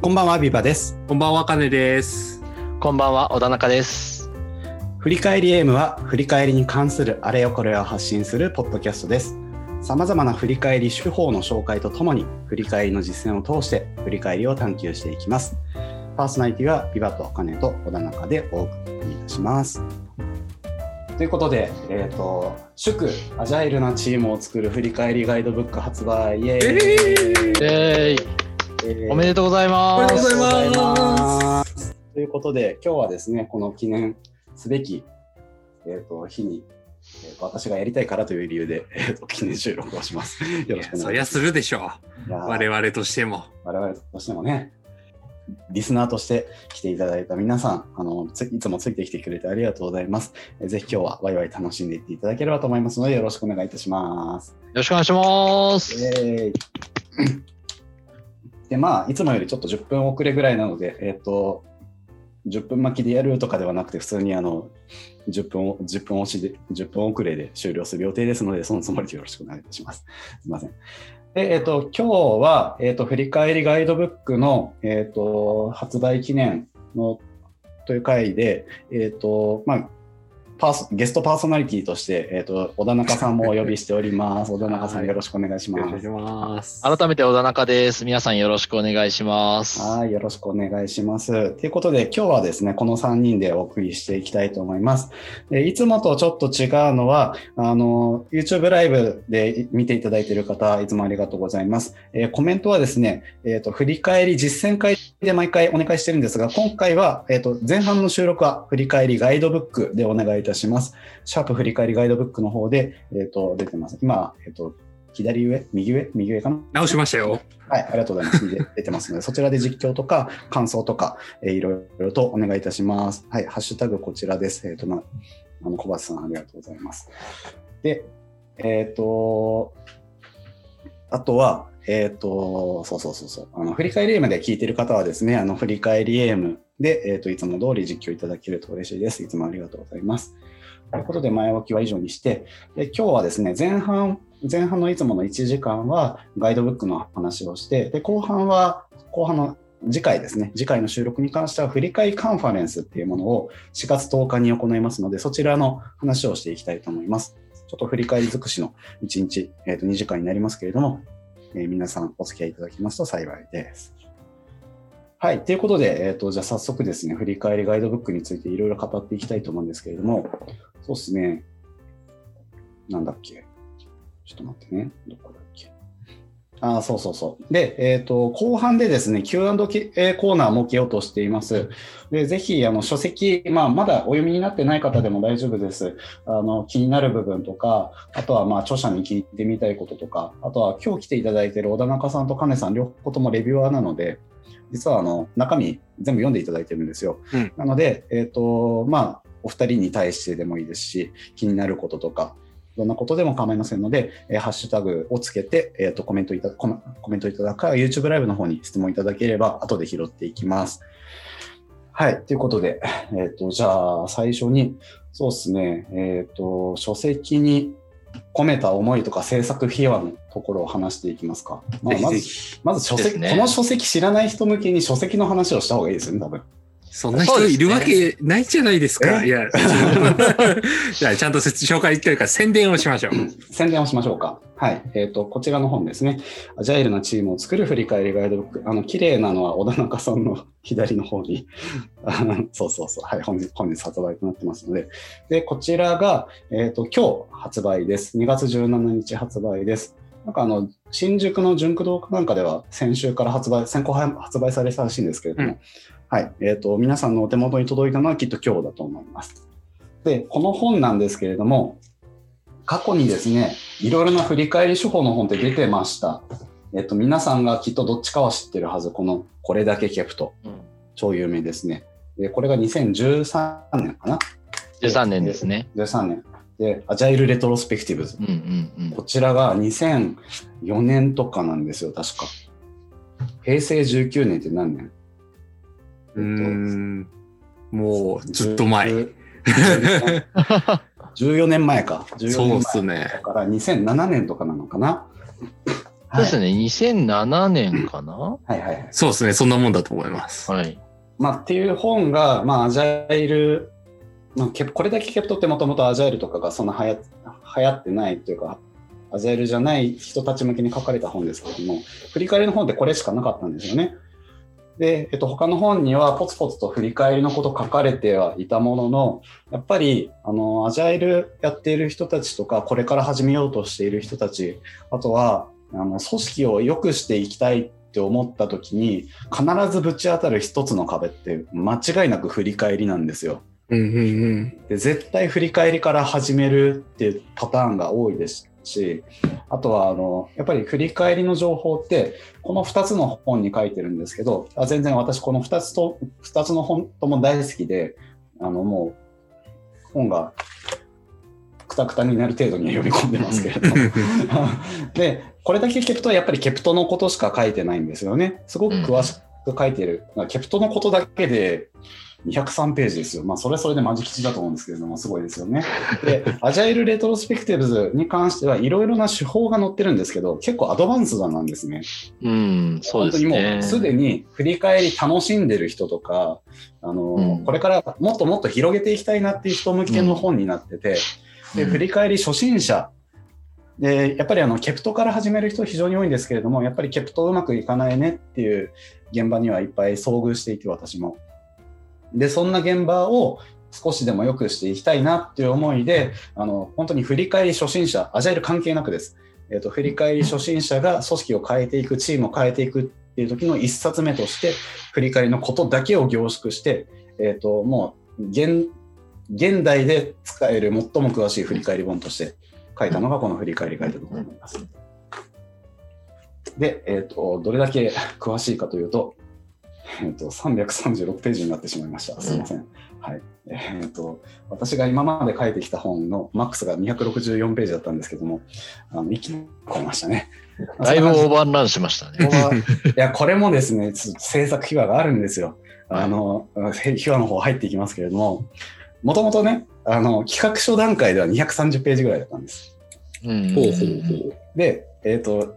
こんばんは、ビバです。こんばんは、かねです。こんばんは、小田中です。振り返りエームは、振り返りに関するあれよこれを発信するポッドキャストです。さまざまな振り返り手法の紹介とともに、振り返りの実践を通して、振り返りを探求していきます。パーソナリティは、ビバとかねと小田中でお送りいたします。ということで、えっ、と、祝アジャイルなチームを作る振り返りガイドブック発売、イエーイえー、えーえーおめでとうございます。おめでとうございますということで、今日はですね、この記念すべき、えー、と日に、えーと、私がやりたいからという理由で、えーと、記念収録をします。よろしくお願いします。そりゃするでしょう。我々としても。我々としてもね、リスナーとして来ていただいた皆さん、あのついつもついてきてくれてありがとうございます。えーぜひ今日はワイワイ楽しんでいっていただければと思いますので、よろしくお願いいたします。よろしくお願いします。で、まあ、いつもよりちょっと10分遅れぐらいなので、えっ、と、10分巻きでやるとかではなくて、普通にあの、10分、10分押しで、10分遅れで終了する予定ですので、そのつもりでよろしくお願いします。すみません。で、えっ、と、今日は、えっ、と、振り返りガイドブックの、えっ、と、発売記念の、という回で、えっ、と、まあ、パーソゲストパーソナリティとして、えっ、と、小田中さんもお呼びしております。小田中さんよろしくお願いしますお願いし。ます。改めて小田中です。皆さんよろしくお願いします。はい、よろしくお願いします。ということで、今日はですね、この3人でお送りしていきたいと思います。でいつもとちょっと違うのは、あの、YouTube ライブで見ていただいている方、いつもありがとうございます。えーコメントはですね、えっ、と、振り返り実践会で毎回お願いしてるんですが、今回は、えっ、と、前半の収録は振り返りガイドブックでお願いいたします。シャープ振り返りガイドブックの方で、えっ、と、出てます。今、えっ、と、左上右上右上かな？直しましたよ。はい、ありがとうございます。で出てますので、そちらで実況とか感想とか、えーいろいろとお願いいたします。はい、ハッシュタグこちらです。えっ、と、まあの、小橋さんありがとうございます。で、えっ、と、あとは、えっ、と、そうそうそうそう、あの、振り返りエームで聞いてる方はですね、あの、振り返りエームで、えっ、と、いつも通り実況いただけると嬉しいです。いつもありがとうございます。ということで、前置きは以上にして、で今日はですね、前半、前半のいつもの1時間はガイドブックの話をして、で、後半は、後半の次回ですね、次回の収録に関しては振り返りカンファレンスっていうものを4月10日に行いますので、そちらの話をしていきたいと思います。ちょっと振り返り尽くしの1日、えーと2時間になりますけれども、えー皆さんお付き合いいただきますと幸いです。はい。ということで、えっ、と、じゃあ早速ですね、振り返りガイドブックについていろいろ語っていきたいと思うんですけれども、そうですね、なんだっけ。ちょっと待ってね。どこだっけ。あーそうそうそう。で、えっ、と、後半でですね、Q&A コーナー設けようとしています。で、ぜひ、あの、書籍、まあ、まだお読みになってない方でも大丈夫です。あの、気になる部分とか、あとは、まあ、著者に聞いてみたいこととか、あとは、今日来ていただいている小田中さんと金さん、両方ともレビュアーなので、実は、あの、中身全部読んでいただいてるんですよ。うんなので、えっ、と、まあ、お二人に対してでもいいですし、気になることとか、どんなことでも構いませんので、えーハッシュタグをつけて、えー、とコメントいたコメコメントいただくか、YouTube ライブの方に質問いただければ、後で拾っていきます。はい。ということで、えっ、と、じゃあ、最初に、そうですね、えっ、と、書籍に込めた思いとか制作秘話のところを話していきますか。まあ、まず。まず書籍、ねこの書籍知らない人向けに書籍の話をした方がいいですよね、多分。そんな人いるわけないじゃないですか。え？いや、じゃあちゃんと説紹介というか宣伝をしましょう。宣伝をしましょうか。はい。えっ、と、こちらの本ですね。アジャイルなチームを作る振り返りガイドブック。あの、綺麗なのは小田中さんの左の方に。あのそうそうそう。はい。本日、本日発売となってますので。で、こちらが、えっ、と、今日発売です。2月17日発売です。なんかあの、新宿の純駆動なんかでは先週から発売、先行発売されたらしいんですけれども、うんはい。えっ、と、皆さんのお手元に届いたのはきっと今日だと思います。で、この本なんですけれども、過去にですね、いろいろな振り返り手法の本って出てました。えっと、皆さんがきっとどっちかは知ってるはず、この、これだけケプト、うん超有名ですね。で、これが2013年かな？13年ですね。13年。で、アジャイルレトロスペクティブズ。うんうんうん。こちらが2004年とかなんですよ、確か。平成19年って何年？うーん。もう、ずっと前。10 14年前か。14年前そうっすねだ。から2007年とかなのかな。そうですね、2007年かな？はいはいはい。そうですね。そんなもんだと思います。はい。まあ、っていう本が、まあ、アジャイル、まあ、ケこれだけケプトってもともとアジャイルとかがそんな流行流行ってないというか、アジャイルじゃない人たち向けに書かれた本ですけれども、振り返りの本ってこれしかなかったんですよね。で、えっと、他の本にはポツポツと振り返りのこと書かれてはいたものの、やっぱり、あの、アジャイルやっている人たちとか、これから始めようとしている人たち、あとは、あの、組織を良くしていきたいって思った時に、必ずぶち当たる一つの壁って、間違いなく振り返りなんですよ。うんうんうん。で絶対振り返りから始めるっていうパターンが多いですしあとはあのやっぱり振り返りの情報ってこの2つの本に書いてるんですけどあ全然私この2つと2つの本とも大好きであのもう本がくたくたになる程度には読み込んでますけれども。でこれだけケプトはやっぱりケプトのことしか書いてないんですよね。すごく詳しく書いてる、ケプトのことだけで203ページですよ。まあ、それはそれでマジキチだと思うんですけれども、すごいですよね。で、 Agile Retrospectives に関してはいろいろな手法が載ってるんですけど、結構 advanced なんですね。うん、そうです本当にね。もうすでに振り返り楽しんでる人とか、あの、うんこれからもっともっと広げていきたいなっていう人向けの本になってて、で、うん振り返り初心者、で、やっぱりあの、ケプトから始める人非常に多いんですけれども、やっぱりケプトうまくいかないねっていう現場にはいっぱい遭遇していて、私も。で、そんな現場を少しでも良くしていきたいなっていう思いで、あの、本当に振り返り初心者、アジャイル関係なくです。えっ、と、振り返り初心者が組織を変えていく、チームを変えていくっていう時の一冊目として、振り返りのことだけを凝縮して、えっ、と、もう、現、現代で使える最も詳しい振り返り本として書いたのがこの振り返りガイドだと思います。で、えっ、と、どれだけ詳しいかというと、えっ、と、336ページになってしまいました。すみません。はい。えっ、と、私が今まで書いてきた本のマックスが264ページだったんですけども、あの一気に超えましたね。だいぶオーバーランしましたね。いや、これもですね、つ制作秘話があるんですよ。あの、へ秘話の方入っていきますけれども、もともとね、あの、企画書段階では230ページぐらいだったんです。うんほうほうほう。で、えっ、と、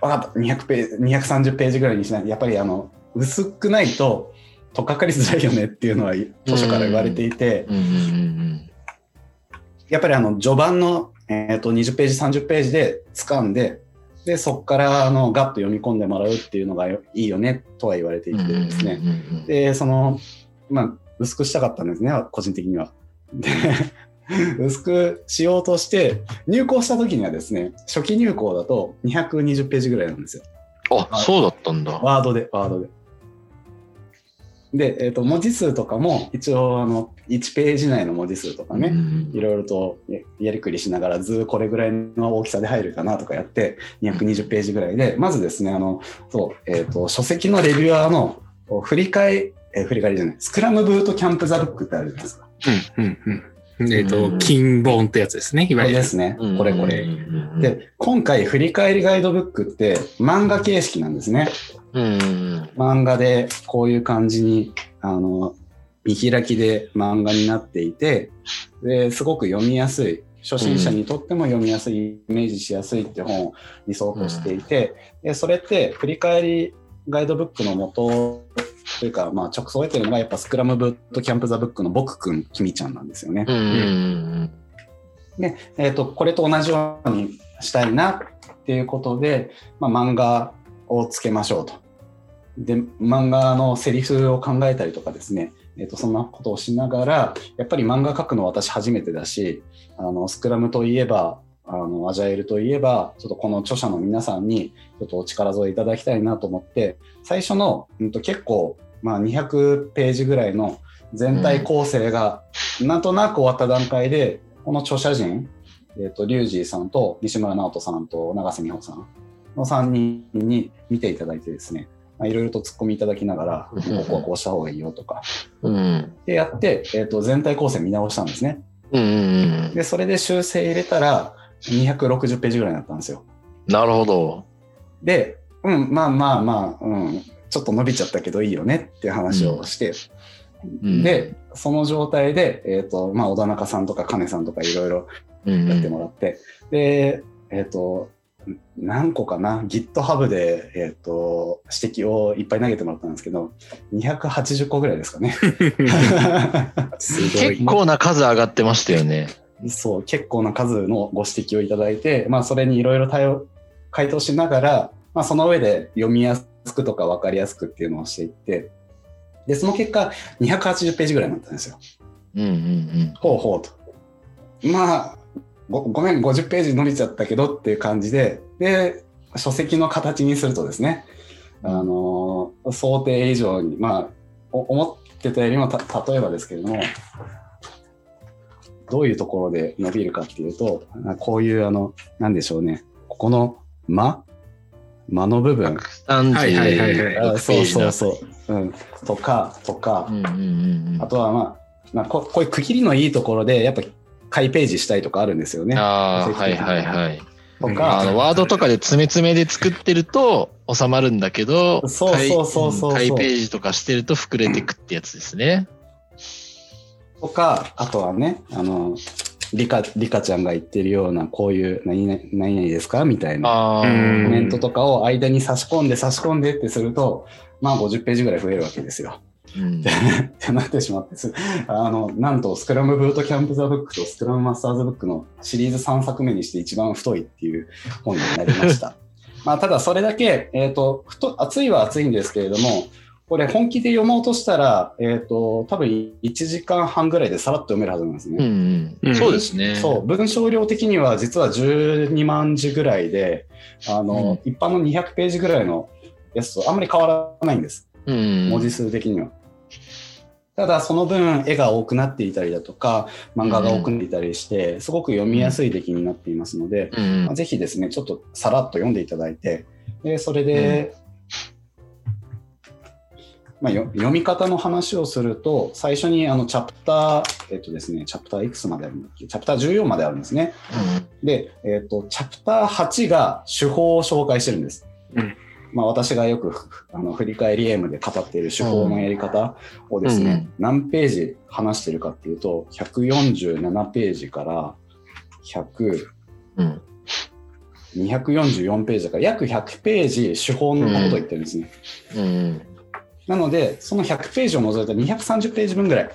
分かった、200ページ、230ページぐらいにしない。やっぱりあの、薄くないと、とっかかりづらいよねっていうのは図書から言われていて、やっぱりあの序盤の、えー、と20ページ30ページで掴んででそこからあのガッと読み込んでもらうっていうのがよいいよねとは言われていうんてですね、でそのまあ薄くしたかったんですね個人的には。で 薄くしようとして入稿した時にはですね初期入稿だと220ページぐらいなんですよあ、そうだったんだ。ワードでワードで。で、えー、と文字数とかも一応あの1ページ内の文字数とかね、うんいろいろとややりくりしながら図これぐらいの大きさで入るかなとかやって220ページぐらいでまずですねあのそう、えー、と書籍のレビュアーの振り返り、えー振り返りじゃないスクラムブートキャンプザブックってあるじゃないですか。うんうんうん。えっ、うと、ん金本ってやつですね。いこわゆる。れですねうんこれこれ。で今回振り返りガイドブックって漫画形式なんですね。漫画でこういう感じにあの見開きで漫画になっていてですごく読みやすい初心者にとっても読みやすい、イメージしやすいって本を理想としていて、でそれって振り返りガイドブックの元というか、まあ、直送を得てるのがやっぱスクラムブットキャンプザブックの僕くんきみちゃんなんですよね。で、えー、とこれと同じようにしたいなっていうことで、まあ、漫画をつけましょうと。で漫画のセリフを考えたりとかですね、えー、とそんなことをしながらやっぱり漫画描くの私初めてだしあのスクラムといえばあのアジャイルといえばちょっとこの著者の皆さんにちょっとお力添えいただきたいなと思って最初の、うん、と結構、まあ、200ページぐらいの全体構成がなんとなく終わった段階でこの著者陣、えー、とリュウジーさんと西村直人さんと永瀬美穂さんの3人に見ていただいてですね。まあいろいろと突っ込みいただきながらここはこうした方がいいよとか。うん。うんでやって、えー、と全体構成見直したんですね。うんうんでそれで修正入れたら260ページぐらいになったんですよ。なるほど。でうんまあまあまあ、うん、ちょっと伸びちゃったけどいいよねっていう話をして、うん。でその状態で、えーとまあ、小田中さんとか金さんとかいろいろうん。やってもらって、で、えっ、と、何個かな、GitHub で、えっ、と、指摘をいっぱい投げてもらったんですけど、280個ぐらいですかね。結構な数上がってましたよね。そう、結構な数のご指摘をいただいて、まあ、それにいろいろ対応、回答しながら、まあ、その上で読みやすくとか分かりやすくっていうのをしていって、で、その結果、280ページぐらいになったんですよ。うんうんうん。ほうほうと。まあ、ごごめん、50ページ伸びちゃったけどっていう感じで、で、書籍の形にするとですね、あの、想定以上に、まあ、お思ってたよりもた、例えばですけれども、どういうところで伸びるかっていうと、あこういう、あの、なんでしょうね、ここの間間の部分。36はいはいはいはいあそうそうそう。うん。とか、とか、うんうんうんうんあとは、まあ、まあ、ここういう区切りのいいところで、やっぱ開ページしたいとかあるんですよね。ああ、はいはいはい。うんとか、あの、ワードとかで詰め詰めで作ってると収まるんだけど、そうそうそうそうそう開うん開ページとかしてると膨れてくってやつですね。とか、あとはね、あの、リカ、リカちゃんが言ってるような、こういう何々、何々ですか？みたいなコメントとかを間に差し込んで差し込んでってすると、まあ50ページぐらい増えるわけですよ。うんってなってしまってす、あの、なんと、スクラムブートキャンプザブックとスクラムマスターズブックのシリーズ3作目にして一番太いっていう本になりました。まあ、ただそれだけ、えっ、と、太、厚いは厚いんですけれども、これ本気で読もうとしたら、えっ、と、多分1時間半ぐらいでさらっと読めるはずなんですね。うんうんうんそうですね。そう、文章量的には実は12万字ぐらいで、あの、一般の200ページぐらいのやつとあんまり変わらないんです。うん。文字数的には。ただ、その分、絵が多くなっていたりだとか、漫画が多くなっていたりして、すごく読みやすい出来になっていますので、うん。まあぜひですね、ちょっとさらっと読んでいただいて、でそれで、まあ、よ読み方の話をすると、最初にあのチャプター、えっとですね、チャプターいくつまであるんだっけ？チャプター14まであるんですね。で、えっと、チャプター8が手法を紹介してるんです。うんまあ、私がよく あの振り返り M で語っている手法のやり方をですね、何ページ話してるかっていうと、147ページから100、うん。244ページだから約100ページ手法のことを言ってるんですね。うん。なので、その100ページを除いた230ページ分ぐらい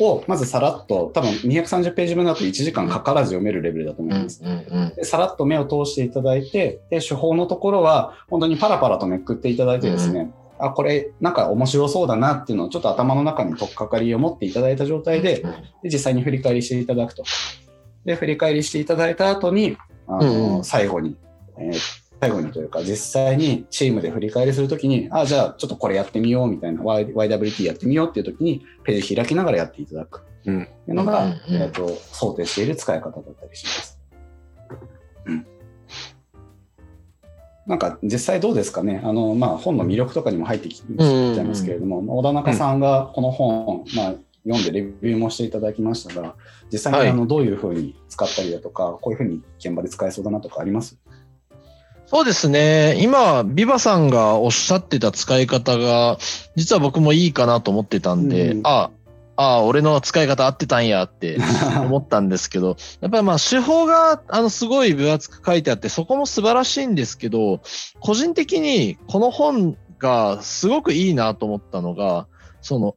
を、まずさらっと、多分230ページ分だと1時間かからず読めるレベルだと思います。うん。でさらっと目を通していただいて、で、手法のところは、本当にパラパラとめくっていただいてですね、あ、これ、なんか面白そうだなっていうのをちょっと頭の中に取っかかりを持っていただいた状態で、で実際に振り返りしていただくと。で、振り返りしていただいた後に、あの、最後に、えー最後にというか、実際にチームで振り返りするときに、あ、じゃあちょっとこれやってみようみたいな、Y- YWT やってみようっていうときに、ページ開きながらやっていただく。うんっていうのが、うんうんえっ、と、想定している使い方だったりします。うん。なんか実際どうですかね、あのまあ、本の魅力とかにも入ってきちゃいますけれども、小田中さんがこの本、まあ、読んでレビューもしていただきましたが、実際にはいあのどういうふうに使ったりだとか、こういうふうに現場で使えそうだなとかあります？そうですね。今、ビバさんがおっしゃってた使い方が、実は僕もいいかなと思ってたんで、うんああ、俺の使い方合ってたんやって 思ったんですけど、やっぱりまあ手法があのすごい分厚く書いてあって、そこも素晴らしいんですけど、個人的にこの本がすごくいいなと思ったのが、その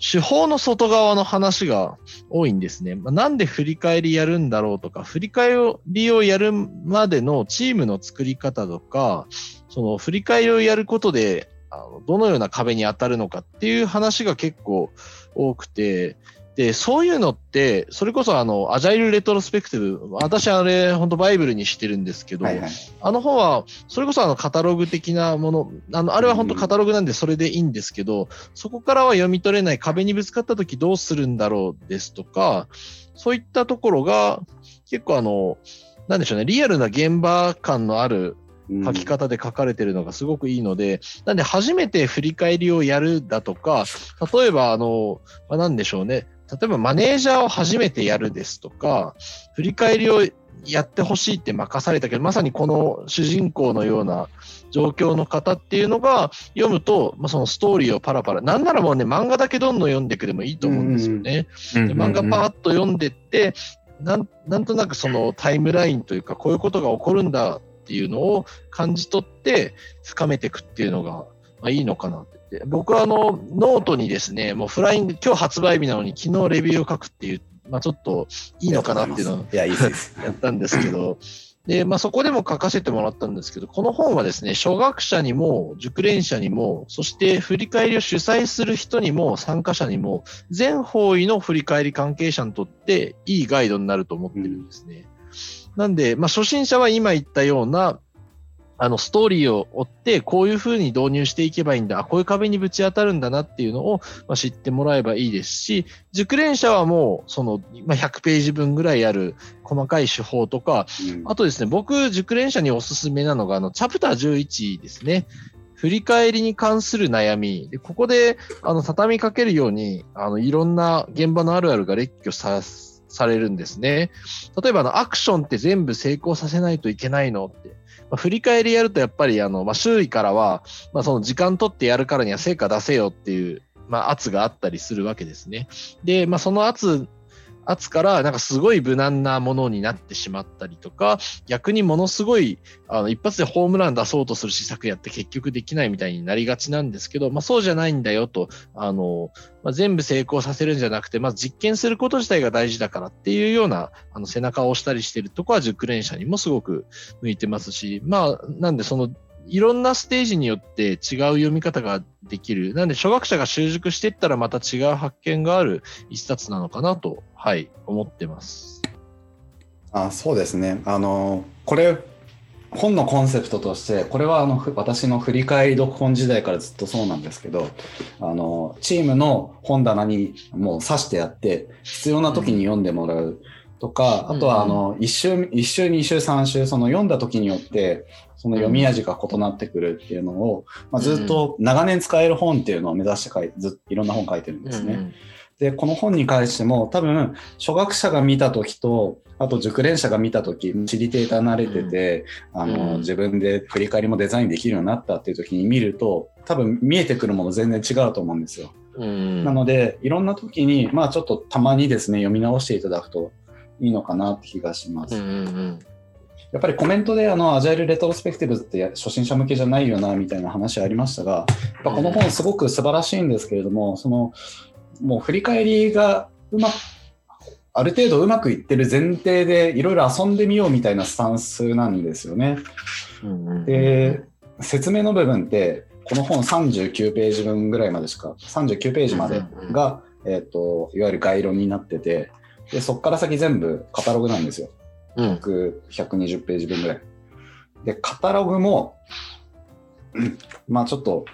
手法の外側の話が多いんですね。まあなんで振り返りやるんだろうとか、振り返りをやるまでのチームの作り方とか、その振り返りをやることで、あのどのような壁に当たるのかっていう話が結構多くて、で、そういうのって、それこそあの、アジャイルレトロスペクティブ、私あれ、本当バイブルにしてるんですけど、はいはい。あの本は、それこそあのカタログ的なもの、あのあれは本当カタログなんでそれでいいんですけど、そこからは読み取れない壁にぶつかった時どうするんだろうですとか、そういったところが結構あの、なんでしょうね、リアルな現場感のあるうん書き方で書かれてるのがすごくいいので、なんで初めて振り返りをやるだとか、例えばあの、まあ、なんでしょうね、例えばマネージャーを初めてやるですとか、振り返りをやってほしいって任されたけど、まさにこの主人公のような状況の方っていうのが読むと、まあ、そのストーリーをパラパラ、なんならもうね、漫画だけどんどん読んでくれもいいと思うんですよね。で漫画パーッと読んでって、なんなんとなくそのタイムラインというか、こういうことが起こるんだってっていうのを感じ取って深めていくっていうのが、まあ、いいのかなって。僕はあのノートにですね、もうフライング、今日発売日なのに昨日レビューを書くっていう、まあ、ちょっといいのかなっていうのをいや、ったんですけど、で、まあ、そこでも書かせてもらったんですけど、この本はですね、初学者にも、熟練者にも、そして振り返りを主催する人にも、参加者にも、全方位の振り返り関係者にとっていいガイドになると思ってるんですね。なんで、まあ、初心者は今言ったような、あの、ストーリーを追って、こういうふうに導入していけばいいんだ、あこういう壁にぶち当たるんだなっていうのを、まあ、知ってもらえばいいですし、熟練者はもう、その、まあ、100ページ分ぐらいある細かい手法とか、うんあとですね、僕、熟練者におすすめなのが、あの、チャプター11ですね。振り返りに関する悩み。でここで、あの、畳みかけるように、あの、いろんな現場のあるあるが列挙さ、されるんですね。例えば、あの、アクションって全部成功させないといけないのって。まあ、振り返りやると、やっぱり、あの、まあ、周囲からは、まあ、その時間取ってやるからには成果出せよっていう、まあ、圧があったりするわけですね。で、まあ、その圧圧からなんかすごい無難なものになってしまったりとか、逆にものすごいあの一発でホームラン出そうとする施策やって結局できないみたいになりがちなんですけど、まあ、そうじゃないんだよと、あのまあ、全部成功させるんじゃなくて、まず実験すること自体が大事だからっていうようなあの背中を押したりしてるとこは熟練者にもすごく向いてますし、まあ、なんでそのいろんなステージによって違う読み方ができる。なんで、初学者が習熟していったらまた違う発見がある一冊なのかなと、はい、思ってます。あそうですね。あの、これ、本のコンセプトとして、これはあのふ私の振り返り読本時代からずっとそうなんですけど、あの、チームの本棚にもう刺してやって、必要な時に読んでもらうとか、うんあとはあの、一週、一週、二週、三週、その読んだ時によって、その読み味が異なってくるっていうのを、まあ、ずっと長年使える本っていうのを目指して書いずいろんな本書いてるんですね。うんで、この本に関しても多分、初学者が見たときと、あと熟練者が見たとき、チリテーター慣れてて、あの、うん自分で振り返りもデザインできるようになったっていうときに見ると、多分見えてくるもの全然違うと思うんですよ。うんなので、いろんなときに、まあちょっとたまにですね、読み直していただくといいのかなって気がします。うんうんやっぱりコメントであの、アジャイルレトロスペクティブって初心者向けじゃないよな、みたいな話ありましたが、やっぱこの本すごく素晴らしいんですけれども、その、もう振り返りがうまく、ある程度うまくいってる前提でいろいろ遊んでみようみたいなスタンスなんですよね。で、説明の部分って、この本39ページ分ぐらいまでしか、39ページまでが、えっ、と、いわゆる概論になってて、で、そこから先全部カタログなんですよ。うん100 120ページ分ぐらい。で、カタログも、うんまあちょっと、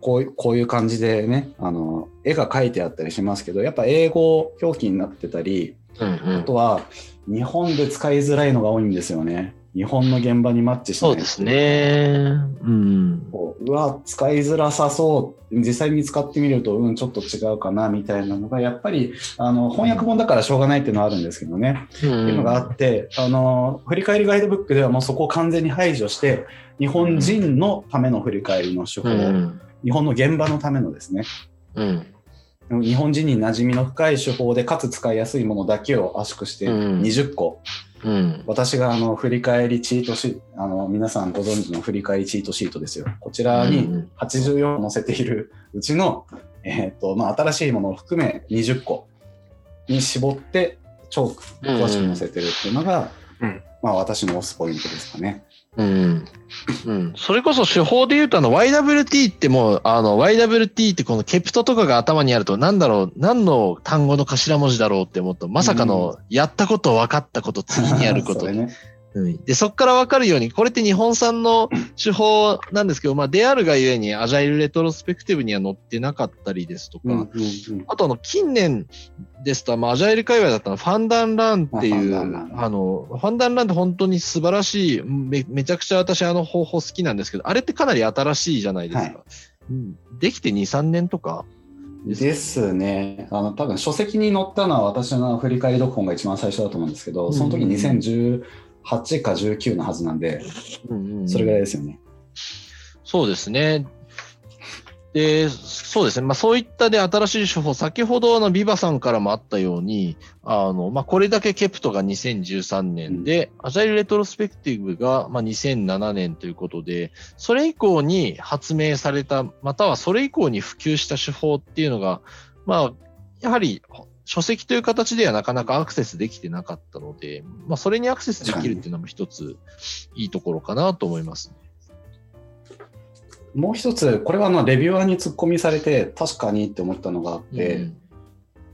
こういうこういう感じでね、あの、絵が描いてあったりしますけど、やっぱ英語表記になってたり、うんうんあとは日本で使いづらいのが多いんですよね。日本の現場にマッチしない。そうです。ね。うん。こううわ、使いづらさそう。実際に使ってみると、うん、ちょっと違うかな、みたいなのが、やっぱり、あの、翻訳本だからしょうがないっていうのはあるんですけどね。ってっていうのがあって、あの、振り返りガイドブックではもうそこを完全に排除して、日本人のための振り返りの手法、うん。日本の現場のためのですね、うん。日本人に馴染みの深い手法で、かつ使いやすいものだけを圧縮してうん20個、うん。私があの振り返りチートシート、あの皆さんご存知の振り返りチートシートですよ。こちらにうん84載せているうちの、えーとまあ、新しいものを含め20個に絞って超詳しく載せてるっていうのが、うんまあ、私の推すポイントですかね。うん。うん。それこそ手法で言うと、あの、YWT ってもう、あの、YWT ってこのケプトとかが頭にあると、なんだろう、何の単語の頭文字だろうって思うと、まさかの、やったこと、分かったこと、次にやること。ね。うん。で、そこから分かるように、これって日本産の手法なんですけど、まあ、であるがゆえに、アジャイルレトロスペクティブには載ってなかったりですとか、うんうんうん。あとあの、近年ですと、まあ、アジャイル界隈だったのファンダンランっていう、あの、ファンダンランって本当に素晴らしい、めめちゃくちゃ私あの方法好きなんですけど、あれってかなり新しいじゃないですか。うん。できて2、3年とかですよね。あの、多分書籍に載ったのは私の振り返り読本が一番最初だと思うんですけど、その時うん2018か19のはずなんで、うんうんうんそれぐらいですよね。そうですね。で、そうですね。まあそういったで新しい手法、先ほどのビバさんからもあったように、あの、まあこれだけケプトが2013年で、アジャイルレトロスペクティブがまあ2007年ということで、それ以降に発明された、またはそれ以降に普及した手法っていうのが、まあ、やはり書籍という形ではなかなかアクセスできてなかったので、まあそれにアクセスできるっていうのも一ついいところかなと思いますね。もう一つ、これはあのレビュアーに突っ込みされて、確かにって思ったのがあって、うん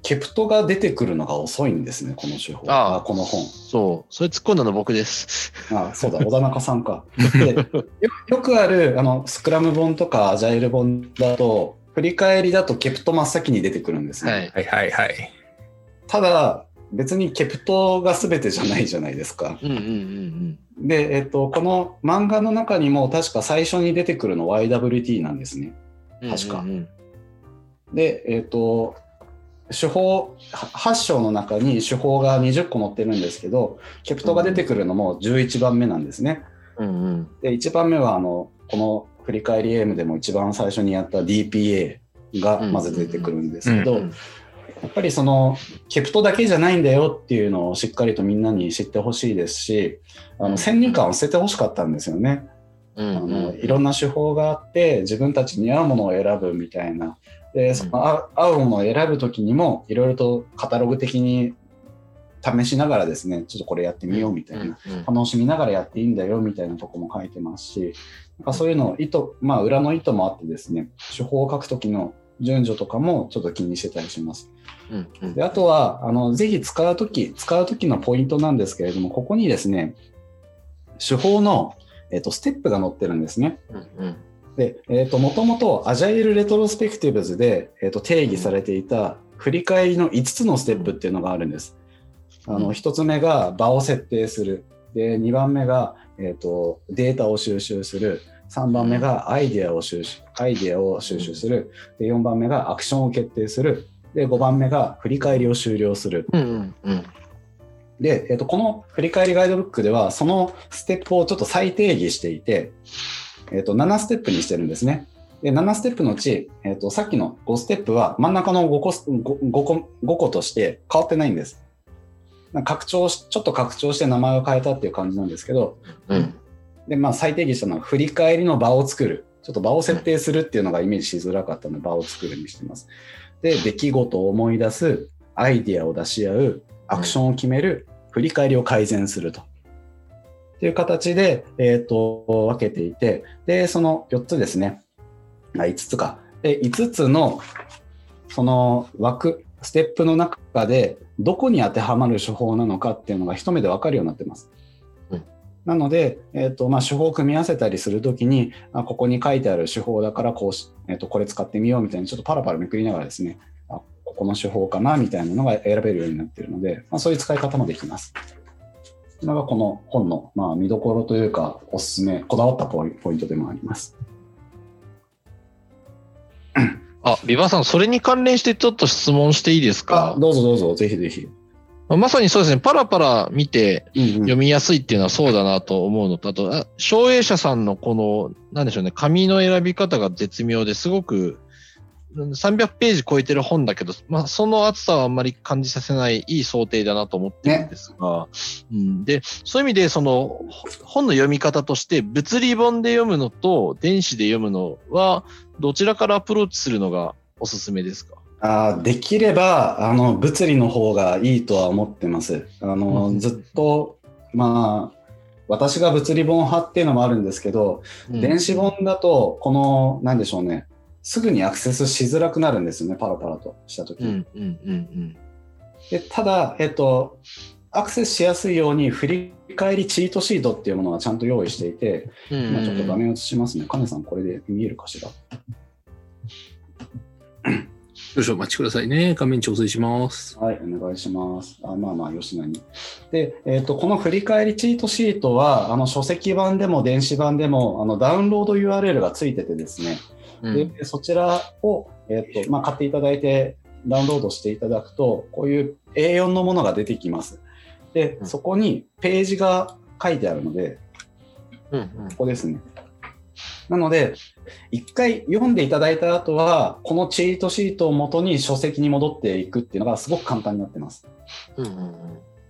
ケプトが出てくるのが遅いんですね、この手法。ああこの本。そう。それ突っ込んだの僕です。あそうだ、小田中さんか。でよよくあるあのスクラム本とかアジャイル本だと、振り返りだとケプト真っ先に出てくるんですね。はい。はいはいはい。ただ、別にケプトが全てじゃないじゃないですか。うんうんうんで、えっと、この漫画の中にも確か最初に出てくるの YWT なんですね。うん。確かうんうんで、えっと、手法、8章の中に手法が20個載ってるんですけど、ケプトが出てくるのも11番目なんですね。うんうんで、1番目は、あの、この振り返り AM でも一番最初にやった DPA がまず出てくるんですけど、うんやっぱりその、ケプトだけじゃないんだよっていうのをしっかりとみんなに知ってほしいですし、あの、先入観を捨ててほしかったんですよね。うんあのいろんな手法があって自分たちに合うものを選ぶみたいな。でその合合うものを選ぶ時にもいろいろとカタログ的に試しながらですねちょっとこれやってみようみたいな、うん楽しみながらやっていいんだよみたいなとこも書いてますしなんかそういうの意図まあ裏の意図もあってですね手法を書く時の順序とかもちょっと気にしてたりします。うんうんであとはあのぜひ使う時使う時のポイントなんですけれどもここにですね手法の、えっとステップが載ってるんですね。うんうんで、えっ、と、もともと、アジャイルレトロスペクティブズで、えっ、と、定義されていた、振り返りの5つのステップっていうのがあるんです。あの、うん1つ目が場を設定する。で、2番目が、えっ、と、データを収集する。3番目がアイデアを収集、アイデアを収集する。で、4番目がアクションを決定する。で、5番目が振り返りを終了する。うんうんうんで、えっとこの振り返りガイドブックでは、そのステップをちょっと再定義していて、えっと7ステップにしてるんですね。で7ステップのうち、えっとさっきの5ステップは真ん中の5個 ,5 個 ,5 個として変わってないんです。拡張し、ちょっと拡張して名前を変えたっていう感じなんですけど、うんで、まあ再定義したのは振り返りの場を作る。ちょっと場を設定するっていうのがイメージしづらかったので場を作るにしてます。で、出来事を思い出す、アイディアを出し合う、アクションを決める、振り返りを改善すると。っていう形で、えっ、と、分けていて、で、その4つですね。あ、5つか。で、5つの、その枠、ステップの中で、どこに当てはまる手法なのかっていうのが一目で分かるようになってます。うんなので、えっとまあ、手法を組み合わせたりするときにあ、ここに書いてある手法だからこうし、えっとこれ使ってみようみたいに、ちょっとパラパラめくりながらですね、あここの手法かなみたいなのが選べるようになっているので、まあ、そういう使い方もできます。これがこの本の、まあ、見どころというか、おすすめ、こだわったポイポイントでもあります。あ、ビバさん、それに関連してちょっと質問していいですあかどうぞどうぞ、ぜひぜひ。まさにそうですね、パラパラ見て読みやすいっていうのはそうだなと思うのと、あと、あ省営者さんのこの、なんでしょうね、紙の選び方が絶妙ですごく、300ページ超えてる本だけど、まあ、その厚さはあんまり感じさせないいい想定だなと思ってるんですが、うん、で、そういう意味で、その、本の読み方として、物理本で読むのと電子で読むのは、どちらからアプローチするのがおすすめですか？あーできればあの物理の方がいいとは思ってます。あの、うんずっとまあ私が物理本派っていうのもあるんですけど、電子本だとこのなんでしょうねすぐにアクセスしづらくなるんですよねパラパラとした時に。うんうんうんでただ、えっと、アクセスしやすいように振り返りチートシートっていうものはちゃんと用意していて、うん。うん今ちょっと画面を映しますね。カネさんこれで見えるかしら？少々お待ちくださいね。画面調整します。はい、お願いします。あまあまあ、吉野に。で、えっ、と、この振り返りチートシートは、あの、書籍版でも電子版でも、あの、ダウンロード URL がついててですね、うんでそちらを、えっ、と、まあ、買っていただいて、ダウンロードしていただくと、こういう A4 のものが出てきます。で、うんそこにページが書いてあるので、うんうんここですね。なので、一回読んでいただいた後は、このチートシートをもとに書籍に戻っていくっていうのがすごく簡単になってます。うんうんうん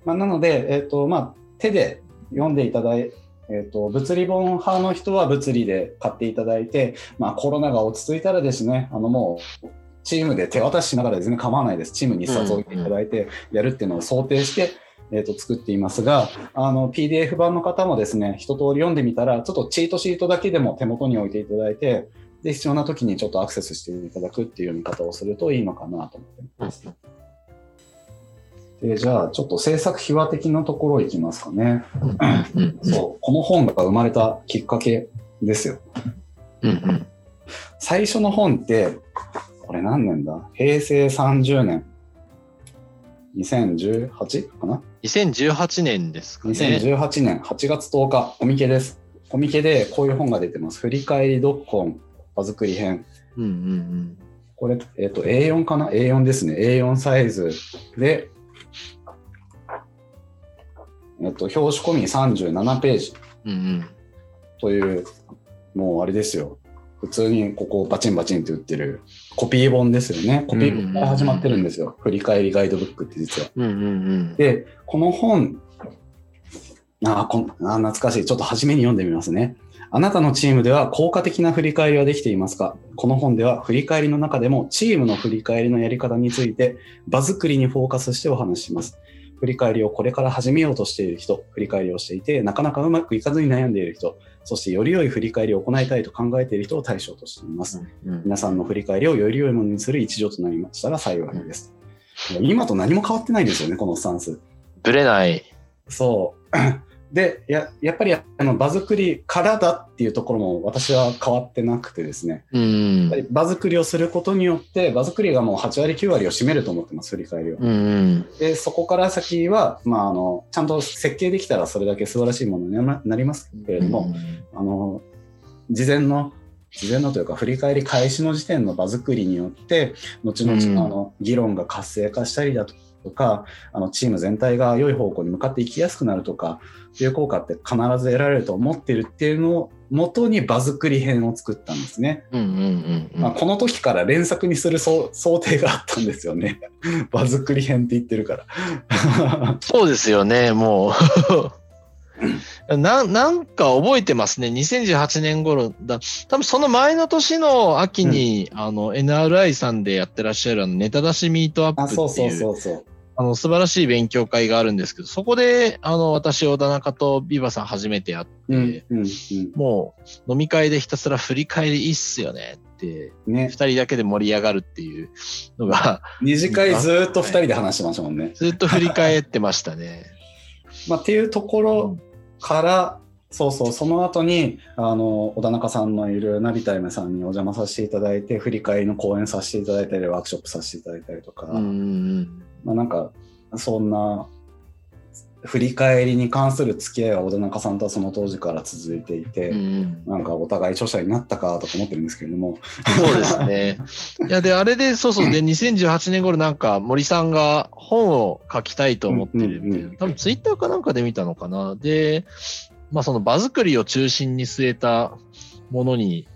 まあ、なので、えっ、と、まあ、手で読んでいただいえっ、と、物理本派の人は物理で買っていただいて、まあ、コロナが落ち着いたらですね、あの、もう、チームで手渡ししながら全然構わないです。チームに一冊置いていただいて、やるっていうのを想定して、えー、と作っていますが、あの PDF 版の方もですね、一通り読んでみたら、ちょっとチートシートだけでも手元に置いていただいて、で必要な時にちょっとアクセスしていただくっていう読み方をするといいのかなと思ってます。でじゃあ、ちょっと制作秘話的なところいきますかね。そう、この本が生まれたきっかけですよ。最初の本って、これ何年だ？平成30年。2018かな？2018年ですかね。2018年8月10日、コミケです。コミケでこういう本が出てます。振り返り読本、場作り編。うんうんこれ、えっ、と、A4 かな ?A4 ですね。A4 サイズで、えっ、と、表紙込み37ページうん。うんという、もうあれですよ。普通にここバチンバチンって売ってるコピー本ですよね。コピー本から始まってるんですよ。振り返りガイドブックって実は。うん。うんうんうん。で、この本、あーこんあー懐かしい。ちょっと初めに読んでみますね。あなたのチームでは効果的な振り返りはできていますか？この本では振り返りの中でもチームの振り返りのやり方について場作りにフォーカスしてお話しします。振り返りをこれから始めようとしている人、振り返りをしていてなかなかうまくいかずに悩んでいる人、そしてより良い振り返りを行いたいと考えている人を対象としています。うん皆さんの振り返りをより良いものにする一助となりましたら幸いです。今と何も変わってないんですよね、このスタンス。ぶれない。そう。で、ややっぱりあの場作りからだっていうところも私は変わってなくてですね、うんやっぱ。り場作りをすることによって、場作りがもう8割、9割を占めると思ってます、振り返りは。うんうん。で、そこから先は、まあ、あの、ちゃんと設計できたらそれだけ素晴らしいものにななりますけれども、あの、事前の、事前のというか、振り返り開始の時点の場作りによって、後々うんのあの議論が活性化したりだとか、あのチーム全体が良い方向に向かっていきやすくなるとか、っていう効果って必ず得られると思ってるっていうのを元に場作り編を作ったんですね。うんうんうんうん。まあ、この時から連作にする想想定があったんですよね。場作り編って言ってるから。そうですよね、もう。ななんか覚えてますね。2018年頃だ。多分その前の年の秋に、あの NRI さんでやってらっしゃるあのネタ出しミートアップあ、ってそうそういうそうそう。あの素晴らしい勉強会があるんですけど、そこであの私、小田中とビバさん初めてやって、うんうんもう飲み会でひたすら振り返りいいっすよねって、うん。ね二。人だけで盛り上がるっていうのが、二次会ずーっと二人で話してましたもんね。ずっと振り返ってましたね。まあ、っていうところから、そうそう、その後に、あの、小田中さんのいるナビタイムさんにお邪魔させていただいて、振り返りの講演させていただいたり、ワークショップさせていただいたりとか、まあ、なんか、そんな、振り返りに関する付き合いは小田中さんとはその当時から続いていて、うんうん。なんかお互い著者になったかとか思ってるんですけれども、そうですね。いや、で、あれで、そうそう、で、2018年頃なんか森さんが本を書きたいと思ってるみたいな、うんうんうん。多分ツイッターかなんかで見たのかな。で、まあその場作りを中心に据えたものに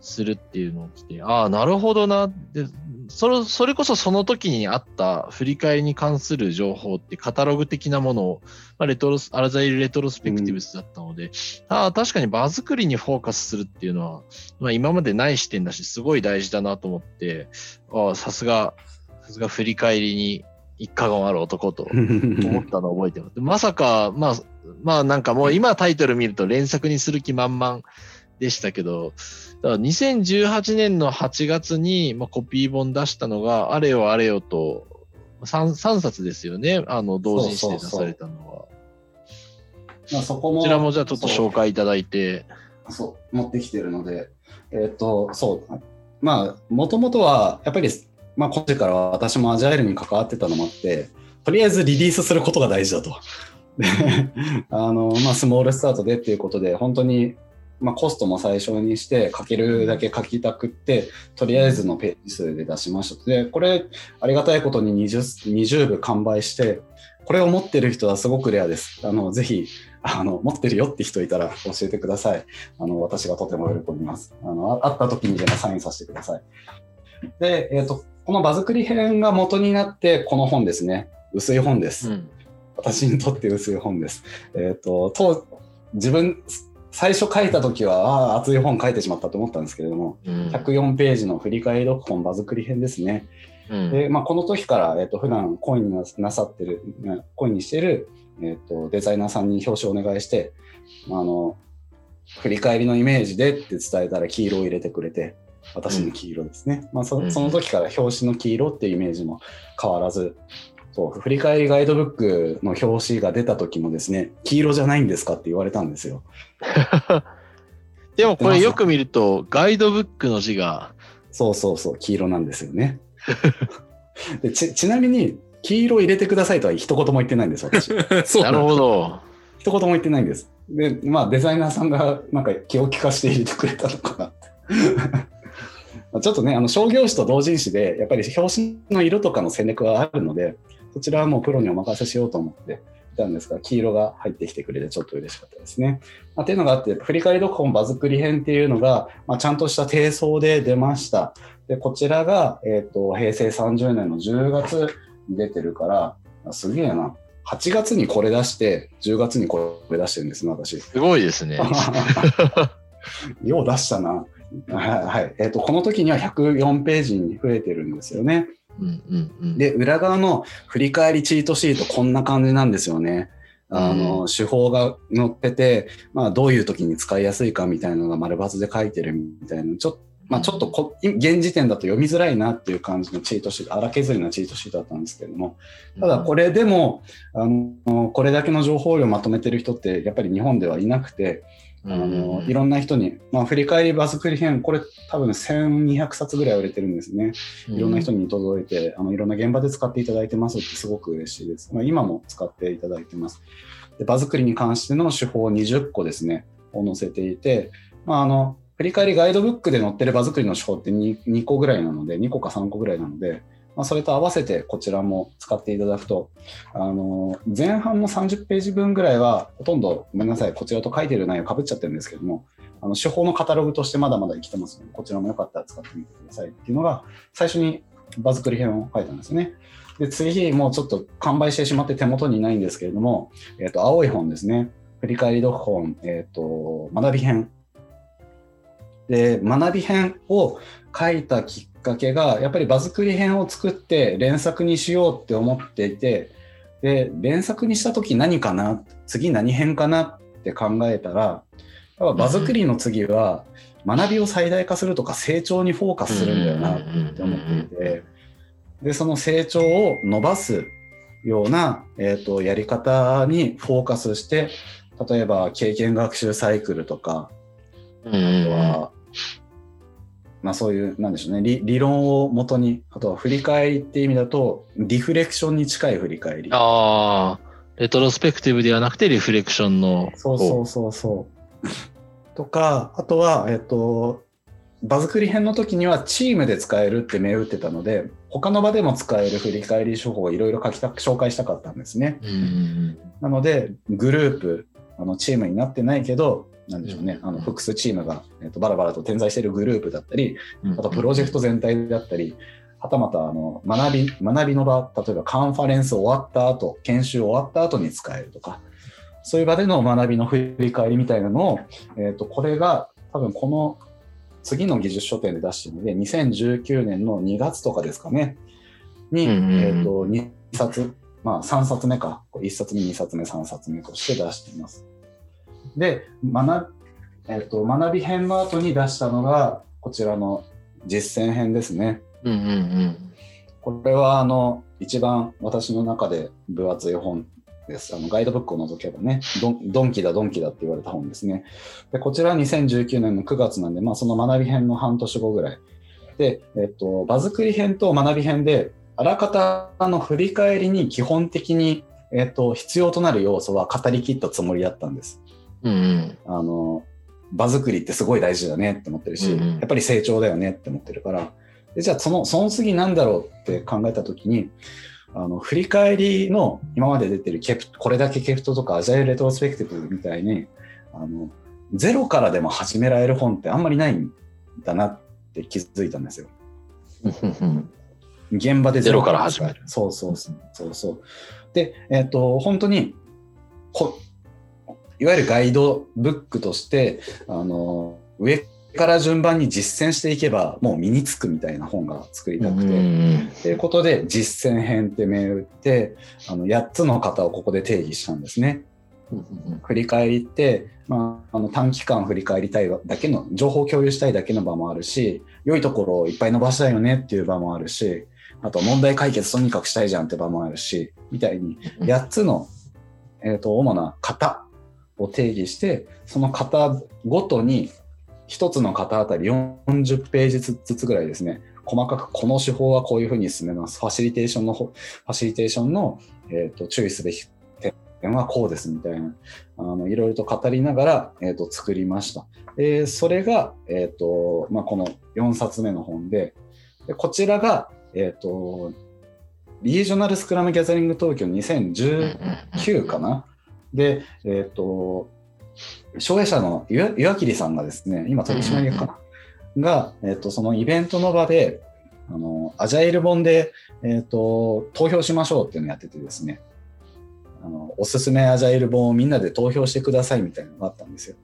するっていうのを聞いて、ああ、なるほどな。で、それ、それこそその時にあった振り返りに関する情報ってカタログ的なものを、まあ、レトロス、 Agile Retrospectives だったので、ああ、確かに場作りにフォーカスするっていうのは、まあ、今までない視点だし、すごい大事だなと思って、ああ、さすが、さすが振り返りに一家言ある男と 思ったのを覚えてます。まさか、まあ、まあなんかもう今タイトル見ると連作にする気満々でしたけど、だから2018年の8月に、まあ、コピー本出したのが、あれよあれよと、3, 3冊ですよね、あの、同人誌で出されたのは。まあそこもこちらもじゃあちょっと紹介いただいて。そう、持ってきてるので、えっ、と、そう、まあ、もともとは、やっぱり、まあ、今時から私もアジャイルに関わってたのもあって、とりあえずリリースすることが大事だと。であの、まあ、スモールスタートでっていうことで、本当に、まあ、コストも最小にして、書けるだけ書きたくって、とりあえずのページ数で出しました。で、これ、ありがたいことに 20, 20部完売して、これを持ってる人はすごくレアです。あの、ぜひ、あの持ってるよって人いたら教えてください。あの私がとても喜びます。あのあ会った時にでもサインさせてください。で、えっ、と、この場作り編が元になって、この本ですね。薄い本です。うん。私にとって薄い本です。えっ、と、当自分、最初書いた時は、ああ、熱い本書いてしまったと思ったんですけれども、うん。104ページの振り返り読本場作り編ですね。うんで、まあ、この時から、えっ、と、普段コインにななさってる、ねコインにしてる、えっ、と、デザイナーさんに表紙をお願いして、まああの、振り返りのイメージでって伝えたら黄色を入れてくれて、私の黄色ですね。まあそ、うんその時から表紙の黄色っていうイメージも変わらず、そう、振り返りガイドブックの表紙が出た時もですね、黄色じゃないんですかって言われたんですよ。でもこれよく見ると、ガイドブックの字が、そうそうそう、黄色なんですよね。でちちなみに、黄色入れてくださいとは一言も言ってないんです、私。そうなるほど。一言も言ってないんです。で、まあ、デザイナーさんがなんか気を利かして入れてくれたのかなって。まあちょっとね、あの商業誌と同人誌で、やっぱり表紙の色とかの戦略はあるので、そちらはもうプロにお任せしようと思っていたんですが、黄色が入ってきてくれてちょっと嬉しかったですね。まあ、っていうのがあって、振り返り読本場作り編っていうのが、まあ、ちゃんとした低層で出ました。で、こちらが、えっ、と、平成30年の10月に出てるから、あすげえな。8月にこれ出して、10月にこれ出してるんですね、私。すごいですね。よう出したな。はい、はい。えっ、と、この時には104ページに増えてるんですよね。うんうんうん。で、裏側の振り返りチートシート、こんな感じなんですよね。あの、手法が載ってて、まあ、どういう時に使いやすいかみたいなのが丸抜で書いてるみたいな、ちょっと、まあ、ちょっとこ現時点だと読みづらいなっていう感じのチートシート、荒削りなチートシートだったんですけれども、ただこれでも、あの、これだけの情報量まとめてる人って、やっぱり日本ではいなくて、うん、あのいろんな人に、まあ、振り返り場作り編、これ多分1200冊ぐらい売れてるんですね。いろんな人に届いて、あのいろんな現場で使っていただいてますってすごく嬉しいです。まあ、今も使っていただいてます。で場作りに関しての手法20個ですね、を載せていて、まあ、あの振り返りガイドブックで載ってる場作りの手法って 2, 2個ぐらいなので、2個か3個ぐらいなので、まあ、それと合わせてこちらも使っていただくと、あの前半の30ページ分ぐらいは、ほとんどごめんなさい、こちらと書いてる内容かぶっちゃってるんですけども、あの手法のカタログとしてまだまだ生きてますので、こちらもよかったら使ってみてくださいっていうのが、最初に場作り編を書いたんですね。で、次、もうちょっと完売してしまって手元にないんですけれども、えっ、と、青い本ですね。振り返り読本、えっ、と、学び編。で、学び編を書いたきっかけが、やっぱり場作り編を作って連作にしようって思っていて、で、連作にした時何かな次何編かなって考えたら、やっぱ場作りの次は、学びを最大化するとか成長にフォーカスするんだよなって思っていて、で、その成長を伸ばすような、えー、とやり方にフォーカスして、例えば経験学習サイクルとか、うんあとは、まあそういう、なんでしょうね、理理論をもとに、あとは振り返りって意味だと、リフレクションに近い振り返り。ああ、レトロスペクティブではなくてリフレクションの。そうそうそうそう。とか、あとは、えっと、場作り編の時にはチームで使えるって銘打ってたので、他の場でも使える振り返り手法をいろいろ書きた紹介したかったんですね。なので、グループ、あのチームになってないけど、なんでしょうね、あの複数チームが、えっとバラバラと点在しているグループだったり、うん。あとプロジェクト全体だったり、はたまたあの学び学びの場、例えばカンファレンス終わった後、研修終わった後に使えるとか、そういう場での学びの振り返りみたいなのを、えー、とこれが多分この次の技術書店で出してるので、2019年の2月とかですかね、に、えー、と2冊、まあ3冊目か、1冊目、2冊目、3冊目として出しています。で、学えっと学び編の後に出したのが、こちらの実践編ですね。うんうんうん。これはあの一番私の中で分厚い本です。あのガイドブックを除けばね、ドンキだ、ドンキだって言われた本ですね。でこちらは2019年の9月なんで、まあ、その学び編の半年後ぐらい。で、えっと、場作り編と学び編で、あらかたの振り返りに基本的に、えっと、必要となる要素は語り切ったつもりだったんです。うんうん。あの場作りってすごい大事だねって思ってるし、うんうんやっぱり成長だよねって思ってるからでじゃあそのその次なんだろうって考えた時にあの振り返りの今まで出てるケプこれだけケプトとかアジャイルレトロスペクティブみたいにあのゼロからでも始められる本ってあんまりないんだなって気づいたんですよ。現場でゼロから始める。そうそうそうそうそう。で、えっ、と、本当にこ、いわゆるガイドブックとして、あの、上から順番に実践していけば、もう身につくみたいな本が作りたくて、ということで、実践編って銘打って、あの、8つの型をここで定義したんですね。振り返りって、まあ、あの短期間振り返りたいだけの情報共有したいだけの場もあるし良いところをいっぱい伸ばしたいよねっていう場もあるしあと問題解決とにかくしたいじゃんって場もあるしみたいに8つの、えー、と主な型を定義してその型ごとに1つの型あたり40ページずつぐらいですね細かくこの手法はこういうふうに進めますファシリテーションのファシリテーションの、えー、と注意すべき点はこうですみたいなあのいろいろと語りながら、えー、と作りました。でそれが、えーとまあ、この4冊目の本ででこちらが、えーとリージョナルスクラムギャザリング東京2019かな？で、えっ、と、障害者の岩岩切さんがですね、今取締役かな、が、えっ、と、そのイベントの場で、あの、アジャイル本で、えっ、と、投票しましょうっていうのをやっててですね、あの、おすすめアジャイル本をみんなで投票してくださいみたいなのがあったんですよ。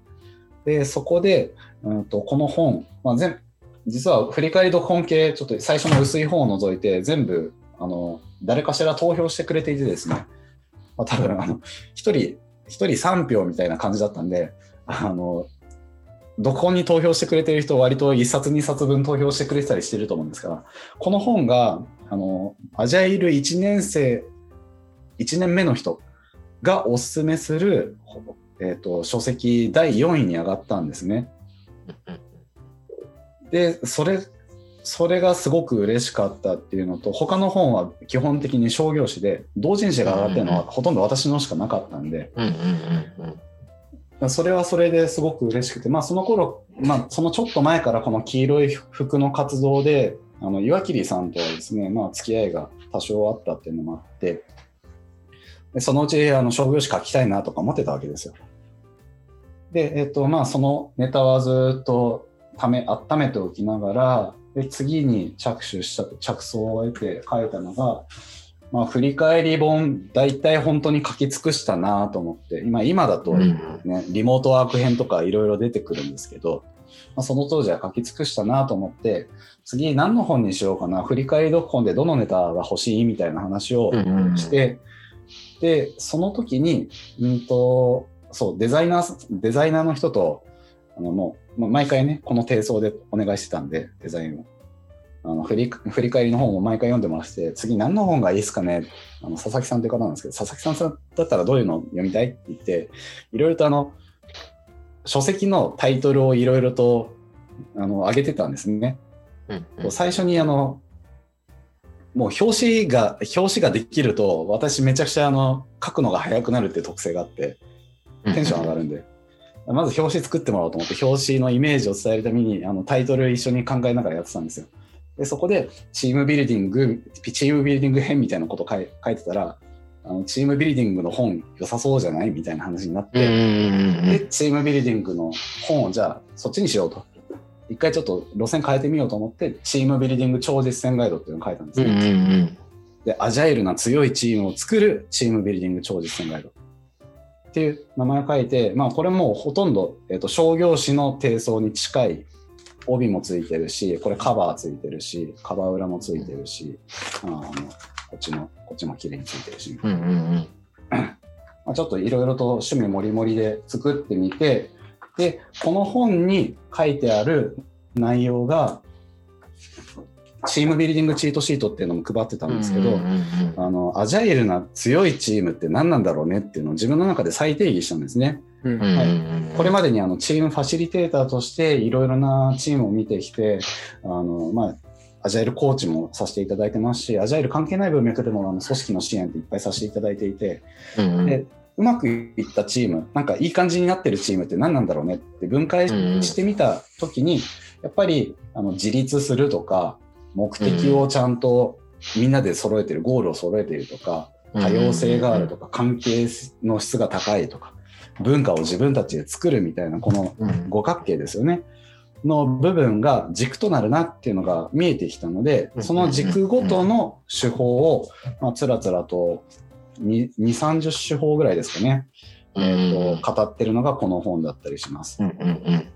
で、そこで、うんと、この本、まあ、全実は振り返り読本系、ちょっと最初の薄い本を除いて、全部、あの、誰かしら投票してくれていてですね、まあ、多分あの、一人、一人3票みたいな感じだったんで、あの、どこに投票してくれてる人割と1冊2冊分投票してくれてたりしてると思うんですが、この本が、あの、アジャイル1年生、1年目の人がおすすめする、えっ、と、書籍第4位に上がったんですね。で、それ、それがすごく嬉しかったっていうのと、他の本は基本的に商業誌で、同人誌が上がってるのはほとんど私のしかなかったんで、それはそれですごく嬉しくて、まあその頃、まあそのちょっと前からこの黄色い服の活動で、あの岩切さんとはですね、まあ付き合いが多少あったっていうのもあって、でそのうちあの商業誌書きたいなとか思ってたわけですよ。で、えっとまあそのネタはずっとため温めておきながら、で次に着手した着想を得て書いたのが、まあ、振り返り本大体本当に書き尽くしたなと思って今今だと、ねリモートワーク編とかいろいろ出てくるんですけど、まあ、その当時は書き尽くしたなと思って次何の本にしようかな振り返り読本でどのネタが欲しいみたいな話をして、でその時に、うんとそうデザイナーデザイナーの人とあのもう、まあ、毎回ね、この低層でお願いしてたんで、デザインを。あの振り振り返りの本を毎回読んでもらって、次何の本がいいですかね？あの佐々木さんという方なんですけど、佐々木さんだったらどういうのを読みたい？って言って、いろいろとあの、書籍のタイトルをいろいろとあの上げてたんですね。最初にあの、もう表紙が、表紙ができると、私めちゃくちゃあの、書くのが早くなるっていう特性があって、テンション上がるんで。まず表紙作ってもらおうと思って、表紙のイメージを伝えるためにあのタイトル一緒に考えながらやってたんですよ。で、そこでチームビルディング、チームビルディング編みたいなこと書い書いてたら、あのチームビルディングの本良さそうじゃない？みたいな話になって、で、チームビルディングの本をじゃあそっちにしようと。一回ちょっと路線変えてみようと思って、チームビルディング超実践ガイドっていうのを書いたんですね。で、アジャイルな強いチームを作るチームビルディング超実践ガイド。っていう名前を書いて、まあ、これもほとんど、えーと、商業誌の低層に近い帯もついてるし、これカバーついてるし、カバー裏もついてるし、あのこっちも、こっちも綺麗についてるし、まあ、ちょっといろいろと趣味もりもりで作ってみて、で、この本に書いてある内容が、チームビルディングチートシートっていうのも配ってたんですけど、あの、アジャイルな強いチームって何なんだろうねっていうのを自分の中で再定義したんですね。はい、これまでにあのチームファシリテーターとしていろいろなチームを見てきて、あの、まあ、アジャイルコーチもさせていただいてますし、アジャイル関係ない文脈でもあの組織の支援っていっぱいさせていただいていて、でうまくいったチーム、なんかいい感じになってるチームって何なんだろうねって分解してみたときに、やっぱりあの自立するとか、目的をちゃんとみんなで揃えてる、ゴールを揃えているとか、多様性があるとか、関係の質が高いとか、文化を自分たちで作るみたいな、このうん。五角形ですよね。の部分が軸となるなっていうのが見えてきたので、うん。その軸ごとの手法を、まあ、つらつらと2、30手法ぐらいですかね、うんえーと語ってるのがこの本だったりします。うんうんうん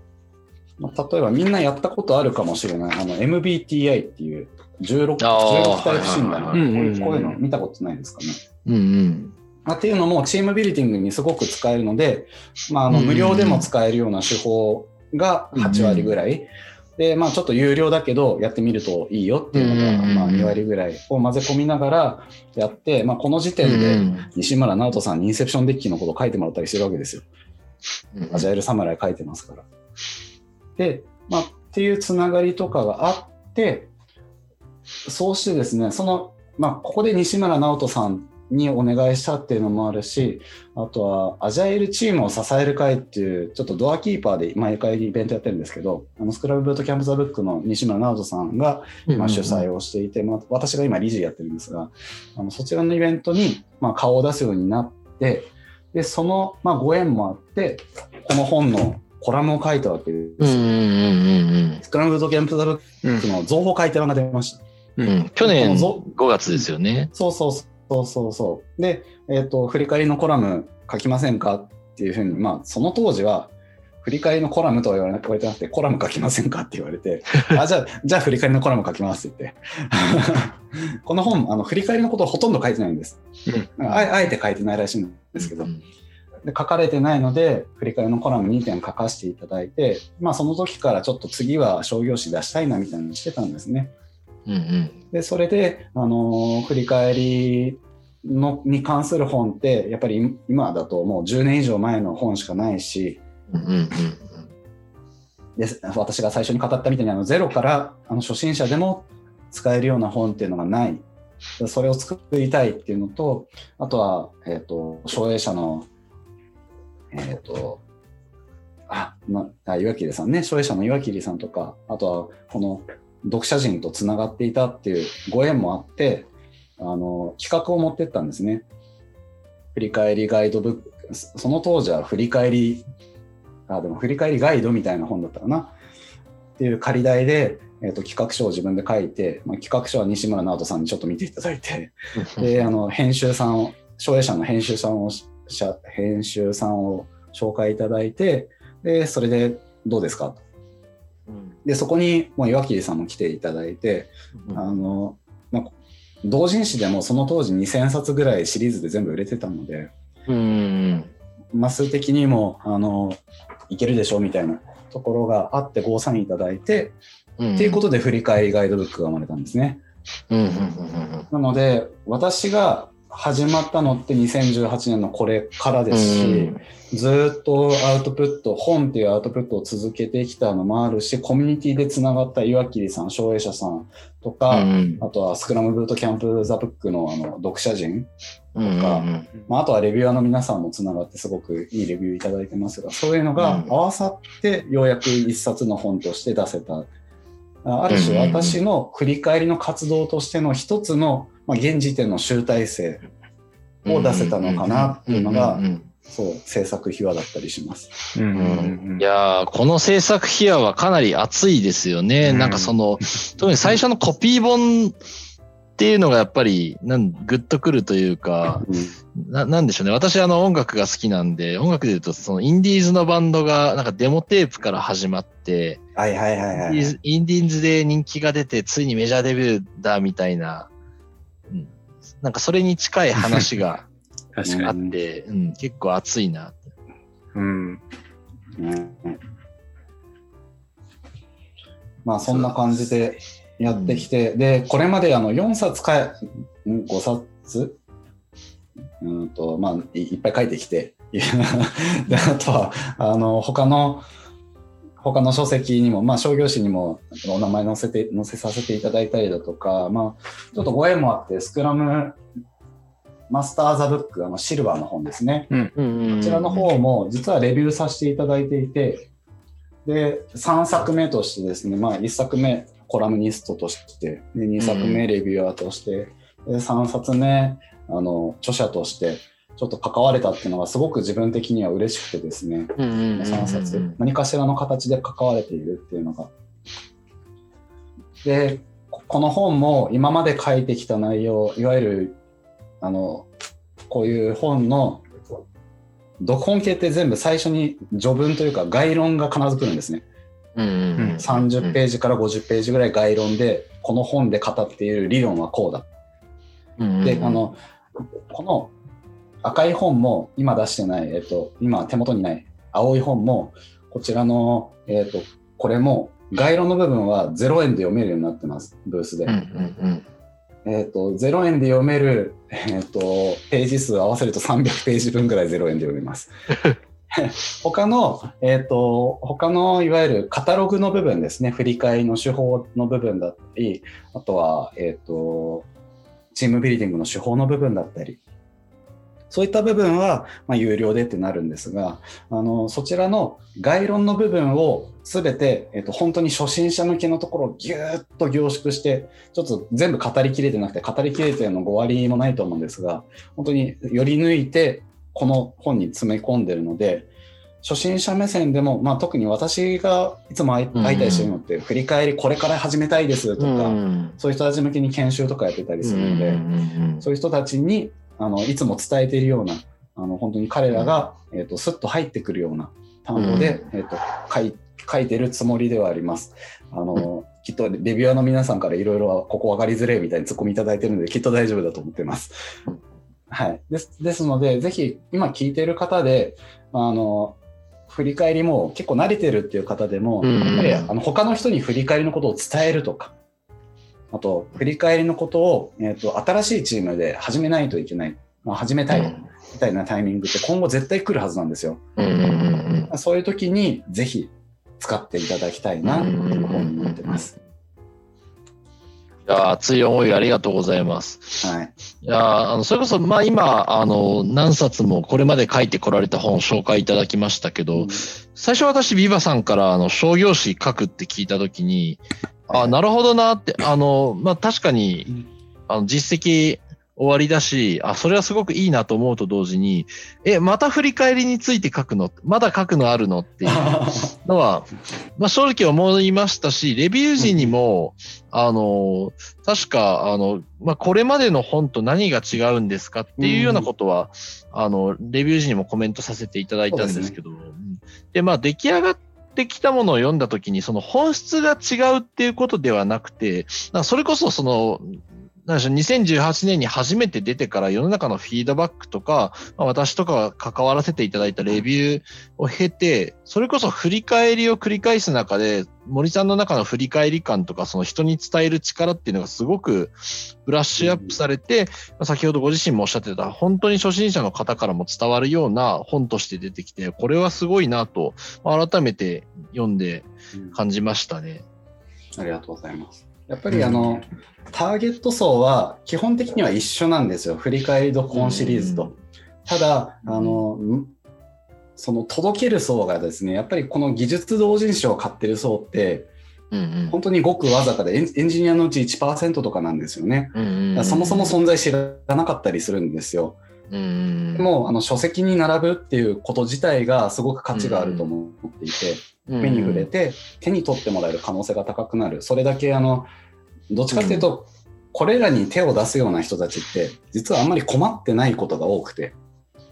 まあ例えばみんなやったことあるかもしれない、あの MBTI っていう16、あー16タイプ診断、こういうの見たことないですかね？うんうん。まあ、っていうのもチームビルディングにすごく使えるので、まあ、あのうん無料でも使えるような手法が8割ぐらい、で、まあ、ちょっと有料だけどやってみるといいよっていうのが、うんまあ、2割ぐらいを混ぜ込みながらやって、まあ、この時点で西村直人さんにインセプションデッキのことを書いてもらったりしてるわけですよ。アジャイル侍書いてますから。で、まあ、っていうつながりとかがあって、そうしてですね、その、まあ、ここで西村直人さんにお願いしたっていうのもあるし、あとは、アジャイルチームを支える会っていう、ちょっとドアキーパーで毎回イベントやってるんですけど、あのスクラムブートキャンプザブックの西村直人さんが、まあ、主催をしていて、まあ、私が今理事やってるんですが、あのそちらのイベントに、まあ、顔を出すようになって、で、その、まあ、ご縁もあって、この本のコラムを書いたわけです。うんうんうんスクラムブートキャンプザブックの情報改訂版が出ました。うんうん去年このぞ5月ですよね。そうそうそうそうそう。で、えっ、と、振り返りのコラム書きませんかっていうふうに、まあ、その当時は、振り返りのコラムとは言われてなくて、コラム書きませんかって言われて、あ、じゃあ、じゃあ振り返りのコラム書きますって言って。この本、あの、振り返りのことをほとんど書いてないんです。ああえて書いてないらしいんですけど、うんで書かれてないので、振り返りのコラム2点書かせていただいて、まあその時からちょっと次は商業誌出したいなみたいなのをしてたんですね。うんうんで、それで、あのー振り返りのに関する本って、やっぱり今だともう10年以上前の本しかないし、うんうんうんで私が最初に語ったみたいにあのゼロからあの初心者でも使えるような本っていうのがない。でそれを作りたいっていうのと、あとは、えっ、と、奨励者の、えっ、と、あ、まあ、岩切さんね、奨励者の岩切さんとか、あとは、この読者陣とつながっていたっていうご縁もあって、あの、企画を持ってったんですね。振り返りガイドブック、そその当時は振り返りあ、でも振り返りガイドみたいな本だったかな。っていう借り代で、えっと企画書を自分で書いて、まあ、企画書は西村直人さんにちょっと見ていただいて、で、あの、編集さんを、奨励者の編集さんを、社編集さんを紹介いただいて、で、それでどうですか？と。で、そこにもう岩切さんも来ていただいて、うん。あの、まあ、同人誌でもその当時2000冊ぐらいシリーズで全部売れてたので、うん。うんマス的にも、あの、いけるでしょうみたいなところがあってごサインいただいて、うん。っていうことで振り返りガイドブックが生まれたんですね。うん。うん。うん。なので、私が始まったのって2018年のこれからですし、ずーっとアウトプット、本っていうアウトプットを続けてきたのもあるし、コミュニティでつながった岩切さん、奨励者さんとか、うん。あとはスクラムブートキャンプザブックのあの読者陣、うんうん。うんまあ、あとはレビュアーの皆さんもつながってすごくいいレビューいただいてますが、そういうのがうん。合わさってようやく一冊の本として出せた。あある種私の振り返りの活動としての一つの、まあ、現時点の集大成を出せたのかなっていうのがんんんそう、制作秘話だったりします。いやーこの制作秘話はかなり熱いですよね。うんなんかその、特に最初のコピー本っていうのがやっぱり、なんグッとくるというか、ななんでしょうね。私あの音楽が好きなんで、音楽で言うとそのインディーズのバンドがなんかデモテープから始まって、はいはいはいはい。インディーズで人気が出て、ついにメジャーデビューだみたいな、うん、なんかそれに近い話が 確かに。あって、うん、結構熱いな。うん。ねまあそんな感じでやってきて、で、これまであの4冊かえ、ん？5冊？うんと、まあいいっぱい書いてきて、で、あとは、あの、他の、他の書籍にも、まあ商業誌にもお名前載せて、載せさせていただいたりだとか、まあちょっとご縁もあって、スクラムマスターザブック、あのシルバーの本ですね。ここちらの方も実はレビューさせていただいていて、で、3作目としてですね、まあ1作目、コラムニストとして、で2作目レビュアーとして、で3冊目あの著者としてちょっと関われたっていうのがすごく自分的には嬉しくてですね、うんうんうんうん3冊何かしらの形で関われているっていうのが。でここの本も今まで書いてきた内容いわゆるあのこういう本の読本系って全部最初に序文というか概論が必ず来るんですね。うんうんうん30ページから50ページぐらい概論でこの本で語っている理論はこうだ。うんうんであのこの赤い本も今出してない、えっと、今手元にない青い本もこちらの、えっと、これも概論の部分は0円で読めるようになってますブースで、うんうんえっと0円で読める、えっと、ページ数合わせると300ページ分ぐらい0円で読めます。他の、えっと他のいわゆるカタログの部分ですね。振り返りの手法の部分だったりあとは、えっとチームビルディングの手法の部分だったりそういった部分は、まあ、有料でってなるんですがあのそちらの概論の部分を全て、えっと本当に初心者向けのところをぎゅーっと凝縮してちょっと全部語りきれてなくて語りきれてるの5割もないと思うんですが本当により抜いてこの本に詰め込んでるので初心者目線でも、まあ、特に私がいつも会いたりしてるのって、振り返りこれから始めたいですとか、うん。そういう人たち向けに研修とかやってたりするので、うんうん。そういう人たちにあのいつも伝えているようなあの本当に彼らが、えー、とスッと入ってくるような単語で、えー、と書い書いてるつもりではあります。あのきっとレビュアーの皆さんからいろいろここ分かりづれえみたいにツッコミいただいてるのできっと大丈夫だと思ってます。うん。はい、ですですのでぜひ今聞いている方であの振り返りも結構慣れてるっていう方でも、うん。やりあの他の人に振り返りのことを伝えるとかあと振り返りのことを、えー、と新しいチームで始めないといけない、まあ、始めたいみたいなタイミングって今後絶対来るはずなんですよ。うんうんうんうんそういう時にぜひ使っていただきたいなっていう本になってます。いやー熱い思いありがとうございます。はい。いやーあのそれこそ、まあ今、あの、何冊もこれまで書いてこられた本を紹介いただきましたけど、最初私、ビバさんから、あの、商業誌書くって聞いたときに、あ、なるほどなって、あの、まあ確かに、あの、実績終わりだし、あ、それはすごくいいなと思うと同時に、え、また振り返りについて書くの？まだ書くのあるのっていう のは、まあ正直思いましたし、レビュー時にも、あの、確か、あの、まあこれまでの本と何が違うんですかっていうようなことは、あの、レビュー時にもコメントさせていただいたんですけど、うん。で、まあ出来上がっててきたものを読んだときに、その本質が違うっていうことではなくて、なそれこそその、なんでしょう、2018年に初めて出てから世の中のフィードバックとか、まあ、私とかが関わらせていただいたレビューを経て、それこそ振り返りを繰り返す中で、森さんの中の振り返り感とか、その人に伝える力っていうのがすごくブラッシュアップされて、まあ先ほどご自身もおっしゃってた、本当に初心者の方からも伝わるような本として出てきて、これはすごいなと、改めて読んで感じましたね。ありがとうございます。やっぱりあの、ターゲット層は基本的には一緒なんですよ。振り返り読本シリーズと。ただ、あの、んその届ける層がですね、やっぱりこの技術同人誌を買ってる層って、うんうん本当にごくわずかでエンジニアのうち1%とかなんですよね。うんうんそもそも存在知らなかったりするんですよ。でも、あの書籍に並ぶっていうこと自体がすごく価値があると思っていて、目に触れて手に取ってもらえる可能性が高くなる。それだけあの、どっちかっていうと、これらに手を出すような人たちって、実はあんまり困ってないことが多くて、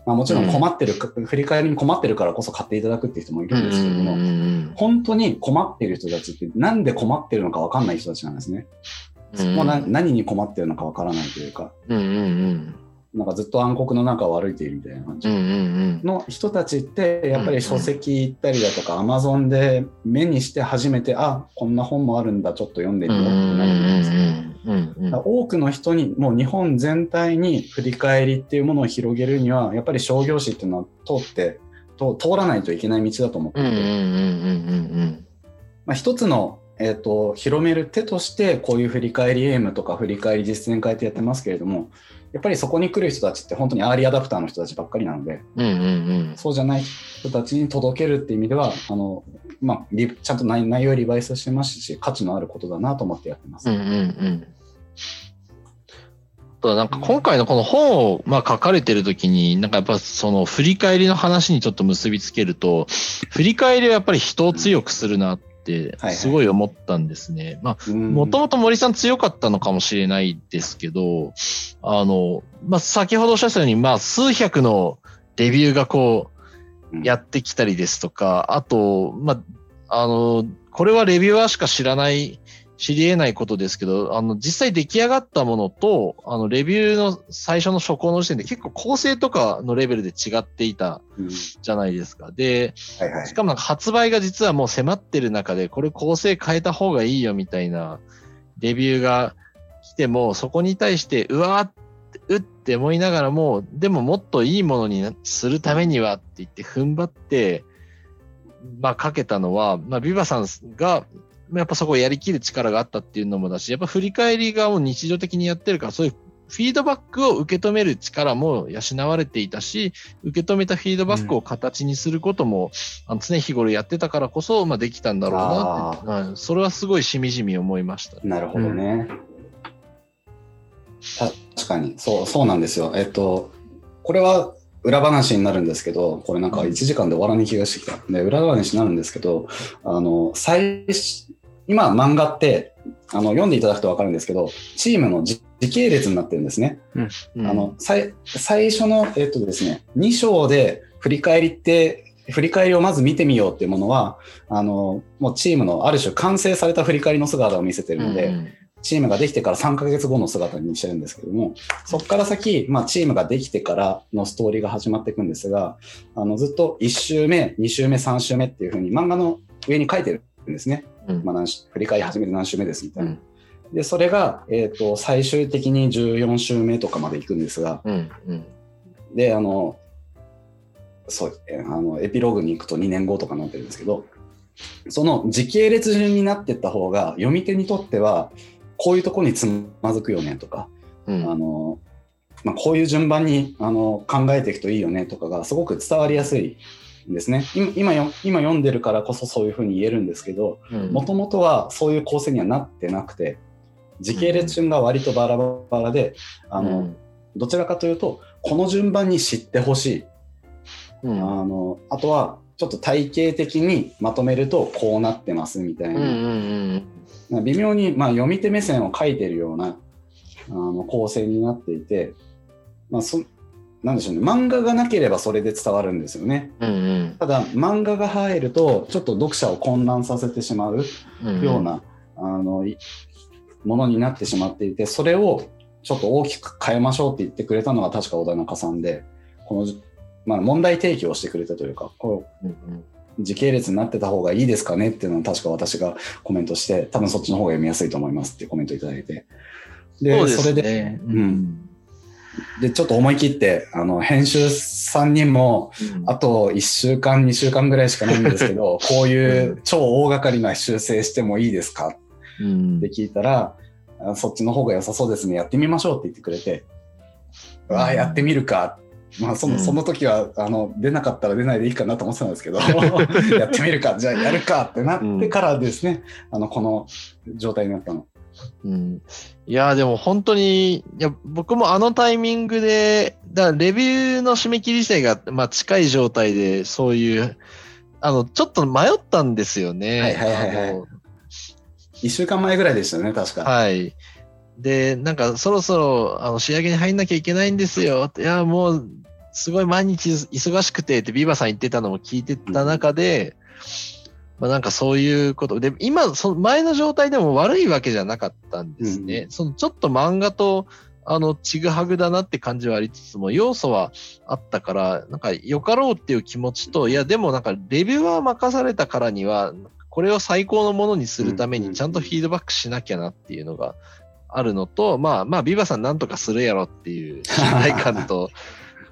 まあ、もちろん困ってる、振り返りに困ってるからこそ買っていただくっていう人もいるんですけれども、本当に困ってる人たちってなんで困ってるのか分かんない人たちなんですね。もうな何に困ってるのか分からないというか、うんうんうんなんかずっと暗黒の中を歩いているみたいな感じ。の人たちって、やっぱり書籍行ったりだとか、アマゾンで目にして初めて、あこんな本もあるんだ、ちょっと読んでみようってなるんですよ。うんうんだから多くの人に、もう日本全体に振り返りっていうものを広げるには、やっぱり商業誌っていうのは通って、と通らないといけない道だと思っていて、一つの、えー、と広める手としてこういう振り返りエイムとか振り返り実践会ってやってますけれどもやっぱりそこに来る人たちって本当にアーリーアダプターの人たちばっかりなのでうんうんうんそうじゃない人たちに届けるっていう意味ではあのまあ、リちゃんと内内容をリバイスしてますし、価値のあることだなと思ってやってます。うんうんうん。なんか今回のこの本をまあ書かれてる時に、なんかやっぱその振り返りの話にちょっと結びつけると、振り返りはやっぱり人を強くするなってはいすごい思ったんですね。まあもともと森さん強かったのかもしれないですけど、あの、まあ、先ほどおっしゃったように、まあ、数百のレビューがこう、やってきたりですとか、あと、まあ、あの、これはレビュアーしか知らない、知り得ないことですけど、あの、実際出来上がったものと、あの、レビューの最初の初稿の時点で結構構成とかのレベルで違っていたうんじゃないですか。で、はいはいしかもなんか発売が実はもう迫ってる中で、これ構成変えた方がいいよみたいなレビューが来ても、そこに対して、うわーって、うって思いながらも、でももっといいものになするためにはって言って踏ん張って、まあかけたのは、まあビバさんが、やっぱそこをやりきる力があったっていうのもだし、やっぱ振り返りがもう日常的にやってるから、そういうフィードバックを受け止める力も養われていたし、受け止めたフィードバックを形にすることも、あの常日頃やってたからこそ、まあ、できたんだろうなって、はいそれはすごいしみじみ思いました。なるほどね。確かに、そう、そうなんですよ。えっと、これは裏話になるんですけど、これなんか1時間で終わらない気がしてきた。で、裏話になるんですけど、あの、最初、今漫画って、あの、読んでいただくとわかるんですけど、チームの時時系列になってるんですね。うんあの、最、最初の、えっとですね、2章で振り返りって、振り返りをまず見てみようっていうものは、あの、もうチームのある種完成された振り返りの姿を見せてるので、うんチームができてから3ヶ月後の姿にしてるんですけども、そこから先、まあ、チームができてからのストーリーが始まっていくんですが、あのずっと1週目、2週目、3週目っていうふうに漫画の上に書いてるんですね。うん。まあ、何週振り返り始めて何週目ですみたいな。うん。で、それが、えっ、と、最終的に14週目とかまで行くんですが、うんうん。で、あの、そう、えあの、エピローグに行くと2年後とかになってるんですけど、その時系列順になっていった方が、読み手にとっては、こういうところにつまずくよねとか、うん。あの、まあ、こういう順番にあの考えていくといいよねとかがすごく伝わりやすいんですね。今今読んでるからこそそういうふうに言えるんですけど、うん。もともとはそういう構成にはなってなくて、時系列順が割とバラバラで、あの、うん。どちらかというと、この順番に知ってほしい。うん。あの、あとは、ちょっと体系的にまとめるとこうなってますみたいうんうんな、うん。微妙に、まあ、読み手目線を書いてるようなあの構成になっていて、まあ、そなんでしょうね。漫画がなければそれで伝わるんですよね。うんうん。ただ漫画が入るとちょっと読者を混乱させてしまううんような、あのいものになってしまっていてそれをちょっと大きく変えましょうって言ってくれたのが確か小田中さんでこの、まあ、問題提起をしてくれたというかこううんうん。時系列になってた方がいいですかねっていうのを確か私がコメントして、多分そっちの方が読みやすいと思いますってコメントいただいて。で、そうですれで、ね。うんで、ちょっと思い切って、あの、編集さんにも、うん。あと1週間、2週間ぐらいしかないんですけど、こういう超大掛かりな修正してもいいですか？うん。って聞いたら、あそっちの方が良さそうですね、やってみましょうって言ってくれて、うわあ、やってみるか。まあ、その、うん。その時は、あの、出なかったら出ないでいいかなと思ってたんですけど、やってみるか、じゃあやるかってなってからですね、あの、この状態になったの。うんいや、でも本当に、いや、僕もあのタイミングで、だからレビューの締め切り自体が、まあ、近い状態で、そういう、あの、ちょっと迷ったんですよね。はいはいはいはいあの1週間前ぐらいでしたよね、確か。はい。で、なんか、そろそろ、あの、仕上げに入んなきゃいけないんですよ。っていや、もう、すごい毎日忙しくて、ってビーバさん言ってたのも聞いてた中で、まあなんかそういうこと。で、今、その前の状態でも悪いわけじゃなかったんですね。そのちょっと漫画と、あの、ちぐはぐだなって感じはありつつも、要素はあったから、なんか良かろうっていう気持ちと、いや、でもなんかレビューは任されたからには、これを最高のものにするためうんにちゃんとフィードバックしなきゃなっていうのがあるのと、まあまあ、ビバさんなんとかするやろっていう 信頼感と、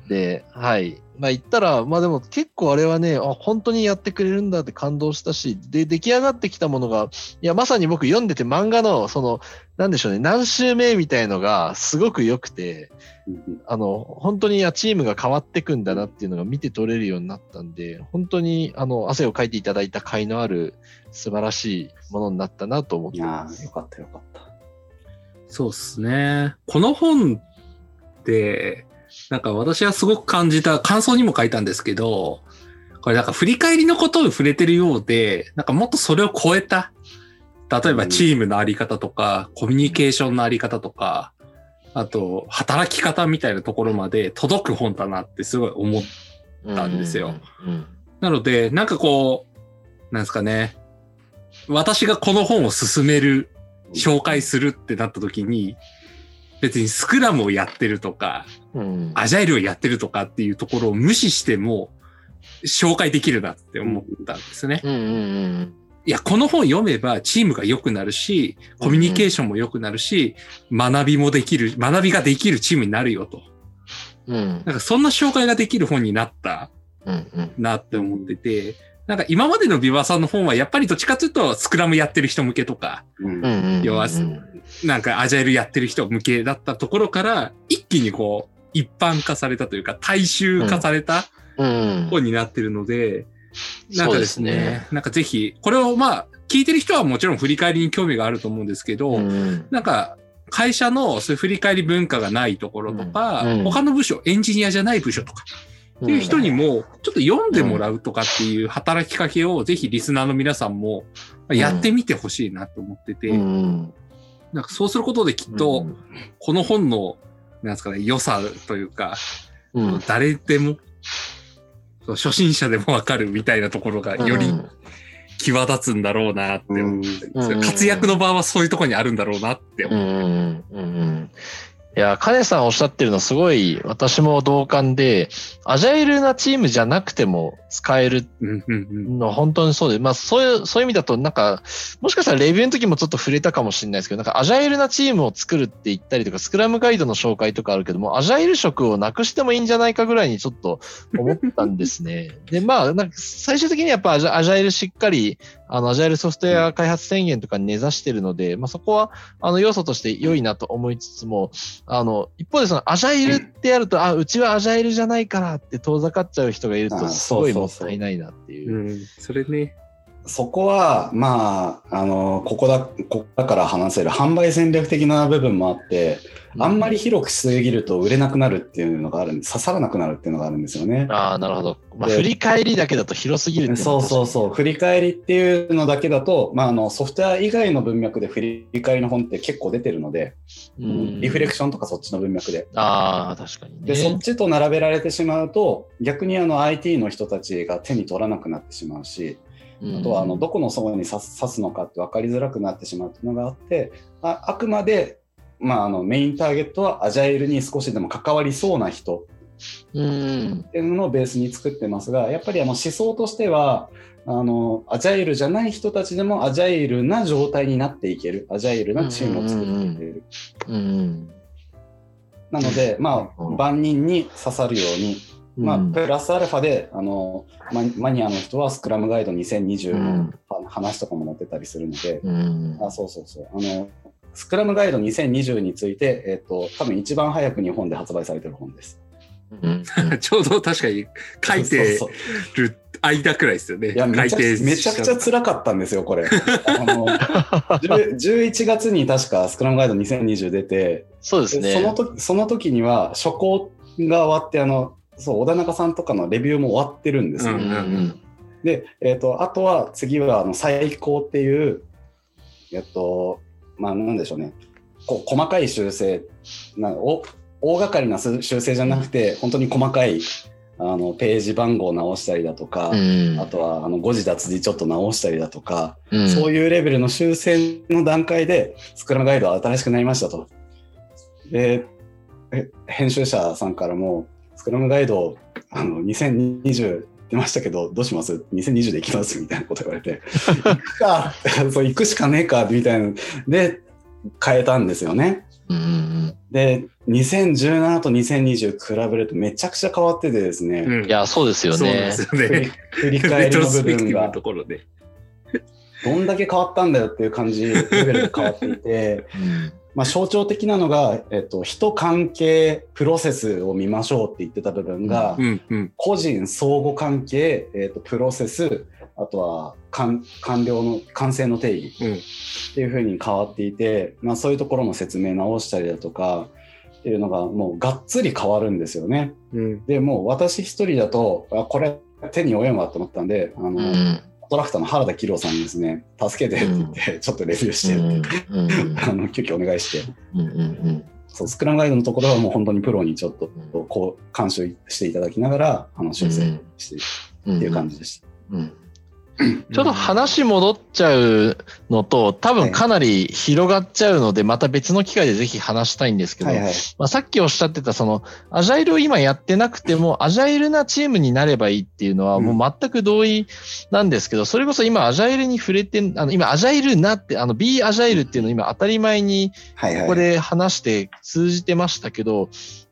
で、はい。まあ言ったら、まあでも結構あれはね、あ、本当にやってくれるんだって感動したし、で、出来上がってきたものが、いや、まさに僕読んでて漫画の、その、なんでしょうね、何週目みたいのがすごく良くて、うんあの、本当にいやチームが変わってくんだなっていうのが見て取れるようになったんで、本当に、あの、汗をかいていただいた甲斐のある素晴らしいものになったなと思っていやます。ーよかったよかった。そうっすね。この本って、なんか私はすごく感じた、感想にも書いたんですけど、これなんか振り返りのことを触れてるようで、なんかもっとそれを超えた、例えばチームのあり方とか、コミュニケーションのあり方とか、あと、働き方みたいなところまで届く本だなってすごい思ったんですようん。なので、なんかこう、なんですかね。私がこの本を勧める、紹介するってなった時に、別にスクラムをやってるとか、うん。アジャイルをやってるとかっていうところを無視しても、紹介できるなって思ったんですね。うんうんうんいや、この本読めばチームが良くなるし、コミュニケーションも良くなるし、学びもできる、学びができるチームになるよと。うん。うんなんかそんな紹介ができる本になったなって思ってて、なんか今までのビバさんの本はやっぱりどっちかというとスクラムやってる人向けとか。要はなんかアジャイルやってる人向けだったところから、一気にこう一般化されたというか大衆化されたうん。本になってるので、なんそうでかですすねね。なんかぜひ、これをまあ聞いてる人はもちろん振り返りに興味があると思うんですけど、うんなんか会社のそういう振り返り文化がないところとか、他の部署、エンジニアじゃない部署とか、っていう人にも、ちょっと読んでもらうとかっていう働きかけを、ぜひリスナーの皆さんもやってみてほしいなと思ってて、うんなんかそうすることできっと、この本の、なんですかね、良さというか、うん、誰でも、初心者でもわかるみたいなところがより際立つんだろうなって思って。るん。ですようん。活躍の場はそういうところにあるんだろうなって思う。いや、カネさんおっしゃってるのすごい私も同感で、アジャイルなチームじゃなくても使えるの本当にそうで、まあそういう、そういう意味だとなんか、もしかしたらレビューの時もちょっと触れたかもしれないですけど、なんかアジャイルなチームを作るって言ったりとか、スクラムガイドの紹介とかあるけども、アジャイル色をなくしてもいいんじゃないかぐらいにちょっと思ったんですね。で、まあ、なんか最終的にやっぱアジャイルしっかり、あの、アジャイルソフトウェア開発宣言とかに根ざしてるので、まあそこは、あの、要素として良いなと思いつつも、あの、一方でそのアジャイルってやると、あ、うちはアジャイルじゃないからって遠ざかっちゃう人がいると、あすごいもったいないなっていう。うん、それね。そこは、まあ、あの、ここだ、ここだから話せる販売戦略的な部分もあって、あんまり広くしすぎると売れなくなるっていうのがあるんで、刺さらなくなるっていうのがあるんですよね。ああ、なるほど。まあ、で振り返りだけだと広すぎるそうそううそう。振り返りっていうのだけだと、まあ、あの、ソフトウェア以外の文脈で振り返りの本って結構出てるので、う。うん、リフレクションとかそっちの文脈で。ああ、確かにね。で、そっちと並べられてしまうと、逆にあの IT の人たちが手に取らなくなってしまうし、あとはあのどこの層に刺す刺すのかって分かりづらくなってしまうっていうのがあって、ああくまで、まあ、あのメインターゲットはアジャイルに少しでも関わりそうな人うん。っていうのをベースに作ってますが、やっぱりあの思想としては、あのアジャイルじゃない人たちでもアジャイルな状態になっていける、アジャイルなチームを作っていける。うん。なので、まあ、うん万人に刺さるように、まあ、プラスアルファであのママニアの人はスクラムガイド2020の話とかも載ってたりするので、うん。あそうそうそうあのスクラムガイド2020について、えっと多分一番早く日本で発売されてる本です。うん。ちょうど確かに書いてそうそうそうる間くらいですよね。いやめちゃく改訂めちゃくちゃ辛かったんですよ、これ。あの10 11月に確かスクラムガイド2020出て、そうですね。その時その時には初稿が終わってあのそう小田中さんとかのレビューも終わってるんですよ。うんうん。で、えー、とあとは次はあの最高っていう、えっと、まあなんでしょうね、こ細かい修正なお、大掛かりな修正じゃなくて、本当に細かいあのページ番号を直したりだとか、うん。あとはあの誤字脱字ちょっと直したりだとか、うん、そういうレベルの修正の段階で、スクラムガイドは新しくなりましたと。で、え編集者さんからも、スクラムガイド、あの、2020出ましたけど、どうします ?2020 で行きます？みたいなこと言われて、行くか そう、行くしかねえかみたいな。で、変えたんですよね。うんうんで、2017と2020比べるとめちゃくちゃ変わっててですね、うん。いや、そうですよそうなんねで。すよ振りね。振り返りの部分が。どんだけ変わったんだよっていう感じレベルで変わっていて、う んまあ、象徴的なのが、えっと、人関係プロセスを見ましょうって言ってた部分が、うんうん。個人相互関係、えっと、プロセスあとは完完了の完成の定義うんっていうふうに変わっていて、まあ、そういうところの説明直したりだとかっていうのがもうがっつり変わるんですよね。うん。でもう私一人だとあこれ手に負えんわと思ったんであの、うんトラクターの原田紀郎さんにですね助けてって言って、ちょっとレビューしてって、う。んあの急遽お願いして。うんうんそうスクラムガイドのところはもう本当にプロにちょっとこう監修していただきながらあの修正してうん。っていう感じでした。うんちょっと話戻っちゃうのと、多分かなり広がっちゃうので、また別の機会でぜひ話したいんですけど、はいはい。まあ、さっきおっしゃってた、その、アジャイルを今やってなくても、アジャイルなチームになればいいっていうのは、うんもう全く同意なんですけど、それこそ今、アジャイルに触れて、あの、今、アジャイルなって、あの、B アジャイルっていうのを今当たり前に、はいはい。ここで話して通じてましたけど、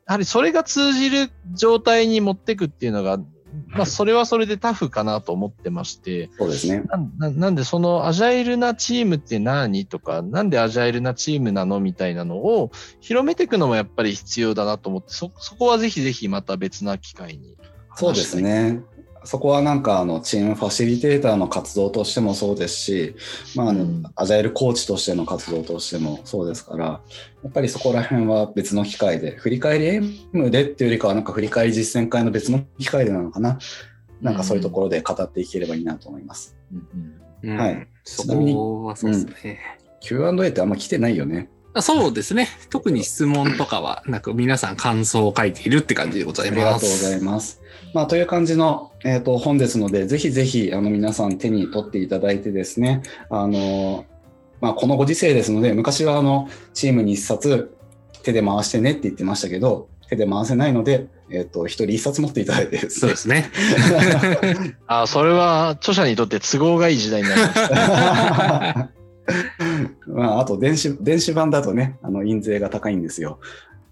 やはりそれが通じる状態に持ってくっていうのが、まあ、それはそれでタフかなと思ってまして、そうですね。ななんで、そのアジャイルなチームって何とか、なんでアジャイルなチームなのみたいなのを広めていくのもやっぱり必要だなと思って、そ、そこはぜひぜひまた別な機会に。そうです。ね。そこはなんかあのチームファシリテーターの活動としてもそうですし、まああのうんアジャイルコーチとしての活動としてもそうですから、やっぱりそこら辺は別の機会で、振り返り M でっていうよりかはなんか振り返り実践会の別の機会でなのかな。なんかそういうところで語っていければいいなと思います。はいそちなみにこはそうですね。Q&A ってあんま来てないよね。あそうですね。特に質問とかは、なんか皆さん感想を書いているって感じでございありがます。とうございます。まあ、という感じの、えー、と本ですので、ぜひぜひあの皆さん手に取っていただいてですね、あのまあ、このご時世ですので、昔はあのチームに1冊手で回してねって言ってましたけど、手で回せないので、えっ、と、一人1冊持っていただいてですねそうで。すね。あ、それは著者にとって都合がいい時代になりました。まあ、あと電子、電子版だとね、あの印税が高いんですよ。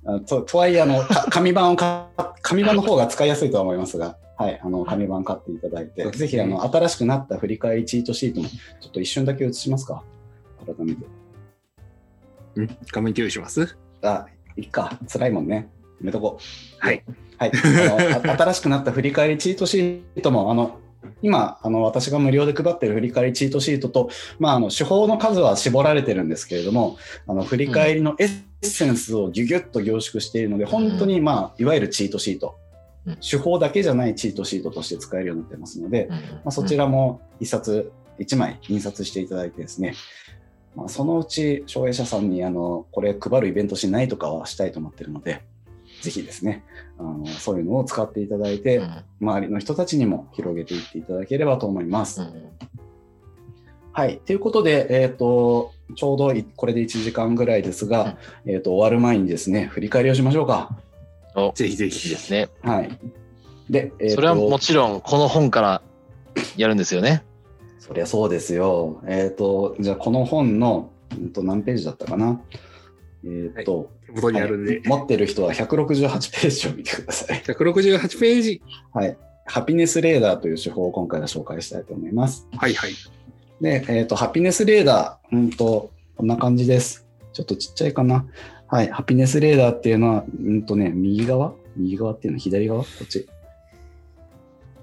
あととはいえあの、か 紙版をか、紙版の方が使いやすいとは思いますが、はい、あの紙版買っていただいて、ぜひあの新しくなった振り返りチートシートも、ちょっと一瞬だけ映しますか、改めて。うん画面共有します？あ、いっか、辛いもんね。やめとこう。はい。はい、あのあ新しくなった振り返りチートシートも、あの今あの、私が無料で配っている振り返りチートシートと、まあ、あの手法の数は絞られてるんですけれども、あの振り返りのエッセンスをギュギュッと凝縮しているので、本当に、まあ、いわゆるチートシート、うん。手法だけじゃないチートシートとして使えるようになってますので、まあ、そちらも1冊、1枚印刷していただいてですね、まあ、そのうち、障害者さんにあのこれ配るイベントしないとかはしたいと思ってるので、ぜひですね、あのそういうのを使っていただいて、うん。周りの人たちにも広げていっていただければと思います。うんはい。ということで、えっ、と、ちょうどいこれで1時間ぐらいですが、えっ、と、終わる前にですね、振り返りをしましょうか。おぜひぜいいひ。ですね。はい。で、えーとそれはもちろん、この本からやるんですよね。そりゃそうですよ。えっ、と、じゃあこの本の、うんと何ページだったかな。えっ、と、手元にあるんではい。持ってる人は168ページを見てください。168ページ。はい。ハピネスレーダーという手法を今回は紹介したいと思います。はいはい。で、えっ、と、ハピネスレーダー、うんと、こんな感じです。ちょっとちっちゃいかな。はい。ハピネスレーダーっていうのは、うんとね、右側？右側っていうの左側？こっち。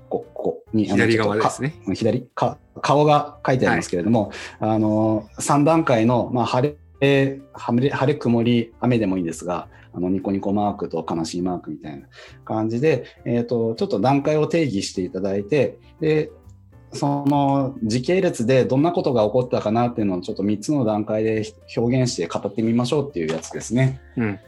こここに、左側ですね。左？か、顔が書いてありますけれども、あの、3段階の、まあ、晴れ、晴れ、晴れ曇り、雨でもいいですが、あの、ニコニコマークと悲しいマークみたいな感じで、えっ、と、ちょっと段階を定義していただいて、で、その時系列でどんなことが起こったかなっていうのをちょっと3つの段階で表現して語ってみましょうっていうやつですね。うん。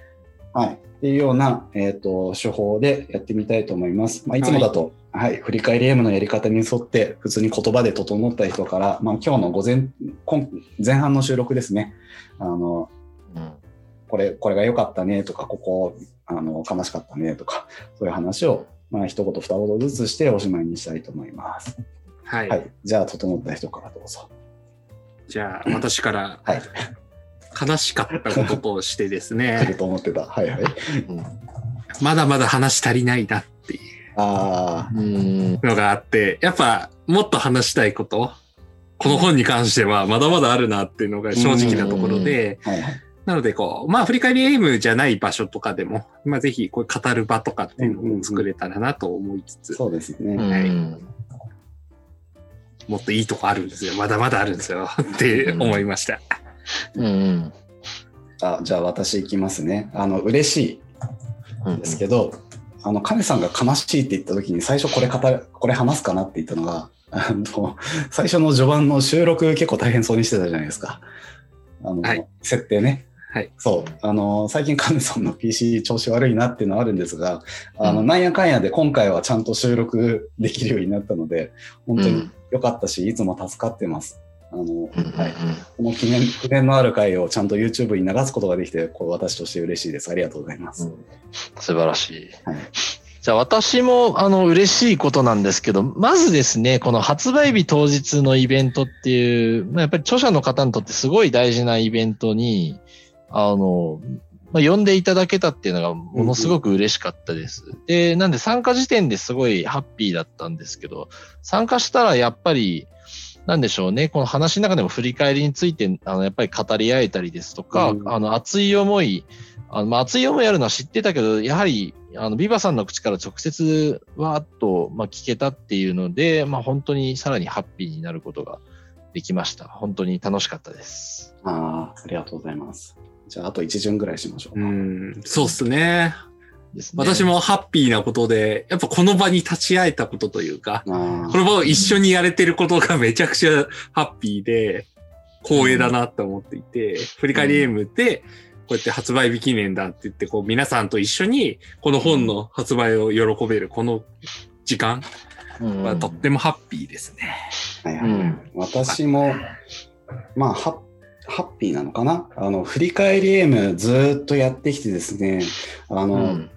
はい。っていうような、えっ、と、手法でやってみたいと思います。まあ、いつもだと、はい、振り返り M のやり方に沿って、普通に言葉で整った人から、まあ、今日の午前、今前半の収録ですね。あの、うんこれ、これが良かったねとか、ここ、あの、悲しかったねとか、そういう話を、まあ、一言二言ずつしておしまいにしたいと思います。はい。はい。じゃあ、整った人からどうぞ。じゃあ、私から。はい。悲しかったこととしてです来ね、ると思ってた。はいはい。まだまだ話足りないなっていあうん。うのがあって、やっぱもっと話したいこと、この本に関してはまだまだあるなっていうのが正直なところで、あ、はいはい。なのでこう、まあ振り返りゲームじゃない場所とかでも、まあぜひこう語る場とかっていうのを作れたらなと思いつつ、そうですね。うんもっといいとこあるんですよ。まだまだあるんですよ。って思いました。うん。あじゃあ私行きますね。あの、嬉しうんいですけど、あの、亀さんが悲しいって言った時に最初これ語る、これ話すかなって言ったのが、あの、最初の序盤の収録結構大変そうにしてたじゃないですか。あの、はい設定ね。はい。そう。あの、最近亀さんの PC 調子悪いなっていうのはあるんですが、あの、うんなんやかんやで今回はちゃんと収録できるようになったので、本当にうん良かったし、いつも助かってます。あの、うんはい。この記念、記念のある回をちゃんと YouTube に流すことができて、これ私として嬉しいです。ありがとうございます。素晴らしい。はいじゃあ私もあの嬉しいことなんですけど、まずですね、この発売日当日のイベントっていう、まあ、やっぱり著者の方にとってすごい大事なイベントに、あの、まあ、呼んでいただけたっていうのがものすごく嬉しかったです。で、なんで参加時点ですごいハッピーだったんですけど、参加したらやっぱり、なんでしょうね、この話の中でも振り返りについて、あの、やっぱり語り合えたりですとか、うんあの、熱い思い、あの、まあ、熱い思いあるのは知ってたけど、やはり、あの、ビバさんの口から直接、わーっと、まあ、聞けたっていうので、まあ、本当にさらにハッピーになることができました。本当に楽しかったです。ああ、ありがとうございます。じゃあ、あと1巡ぐらいしましょう。うん、そうっすね。ですね。私もハッピーなことで、やっぱこの場に立ち会えたことというか、あこの場を一緒にやれてることがめちゃくちゃハッピーで、光栄だなって思っていて、振り返りゲームで、こうやって発売日記念だって言って、こう皆さんと一緒にこの本の発売を喜べるこの時間うんはとってもハッピーですね。はいはいはいうん私も、まあ、ハハッピーなのかな？あの、振り返りゲームずーっとやってきてですね、あの、うん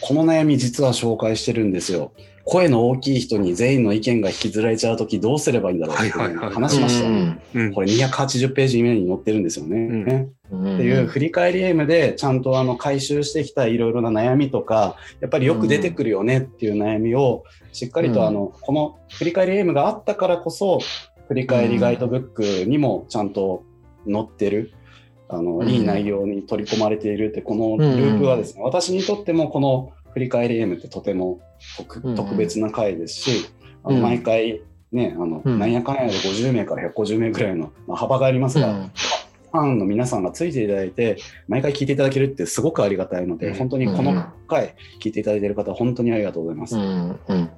この悩み実は紹介してるんですよ。声の大きい人に全員の意見が引きずられちゃうときどうすればいいんだろうって話しましたよね。うん。これ280ページ目に載ってるんですよね。んうんっていう振り返りゲームでちゃんとあの回収してきたいろいろな悩みとかやっぱりよく出てくるよねっていう悩みをしっかりとあのこの振り返りゲームがあったからこそ振り返りガイドブックにもちゃんと載ってるあのうん。いい内容に取り込まれているってこのループはですね私にとってもこの振り返りゲームってとても特別な回ですしあのうん。毎回ねあのうん。なんやかんやで50名から150名ぐらいのまあ幅がありますが、うん。ファンの皆さんがついていただいて、毎回聞いていただけるってすごくありがたいので、うん。本当にこの回聞いていただいている方、本当にありがとうございます。うんうん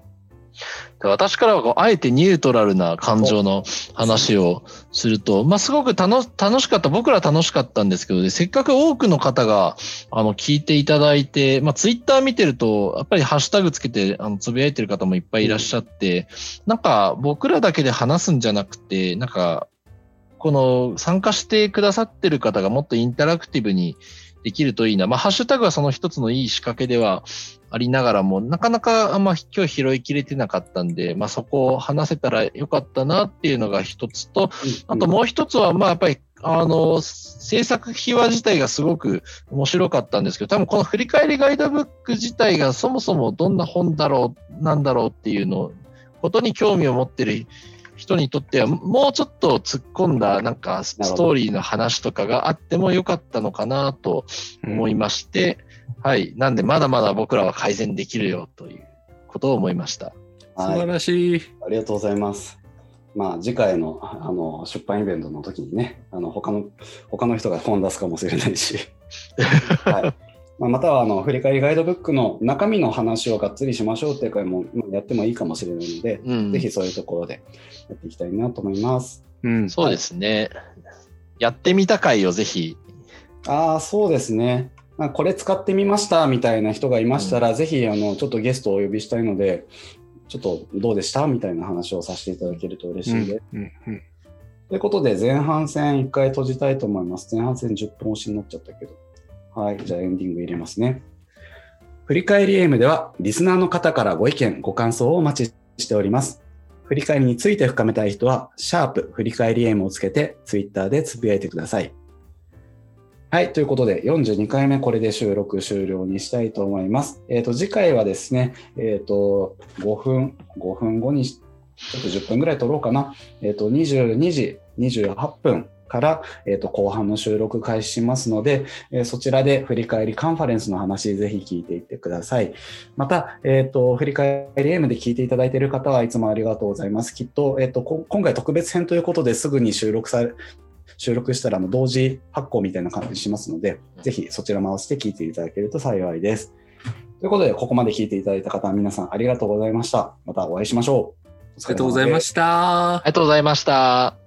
で私からはこうあえてニュートラルな感情の話をすると、まあ、すごく楽しかった、僕ら楽しかったんですけど、ね、せっかく多くの方があの聞いていただいて、まあ、ツイッター見てると、やっぱりハッシュタグつけてあのつぶやいてる方もいっぱいいらっしゃって、なんか僕らだけで話すんじゃなくて、なんかこの参加してくださってる方がもっとインタラクティブにできるといいな。まあ、ハッシュタグはその一つのいい仕掛けではありながらも、なかなかあんま今日拾いきれてなかったんで、まあ、そこを話せたらよかったなっていうのが一つと、あともう一つは、まあ、やっぱり、あの、制作秘話自体がすごく面白かったんですけど、多分この振り返りガイドブック自体がそもそもどんな本だろう、なんだろうっていうの、ことに興味を持ってる人にとっては、もうちょっと突っ込んだ、なんか、ストーリーの話とかがあってもよかったのかなと思いまして、はい。なんで、まだまだ僕らは改善できるよということを思いました。はい素晴らしい。ありがとうございます。まあ、次回のあの出版イベントの時にね、あの他の他の人が本出すかもしれないし、はいまあ、またはあの振り返りガイドブックの中身の話をがっつりしましょうっていう回もまあやってもいいかもしれないので、うんぜひそういうところでやっていきたいなと思います。うん。そうですね。やってみた回をぜひ、ああ、そうですね。まあ、これ使ってみましたみたいな人がいましたら、ぜひあのちょっとゲストをお呼びしたいので、ちょっとどうでしたみたいな話をさせていただけると嬉しいです。うんうんということで、前半戦1回閉じたいと思います。前半戦10分押しになっちゃったけど。はい、じゃあエンディング入れますね。振り返りゲームでは、リスナーの方からご意見、ご感想をお待ちしております。振り返りについて深めたい人は、シャープ振り返りゲームをつけて、ツイッターでつぶやいてください。はい。ということで、42回目、これで収録終了にしたいと思います。えっ、と、次回はですね、えっ、と、5分、5分後に、ちょっと10分ぐらい撮ろうかな。えっ、と、22時28分から、えっ、と、後半の収録開始しますので、えーそちらで振り返りカンファレンスの話、ぜひ聞いていってください。また、えっ、と、振り返り M で聞いていただいている方はいつもありがとうございます。きっと、えっ、と、こ今回特別編ということですぐに収録され、収録したら同時発行みたいな感じしますので、ぜひそちら回して聞いていただけると幸いです。ということで、ここまで聞いていただいた方は皆さんありがとうございました。またお会いしましょう。ありがとうございましたあり。がとうございました。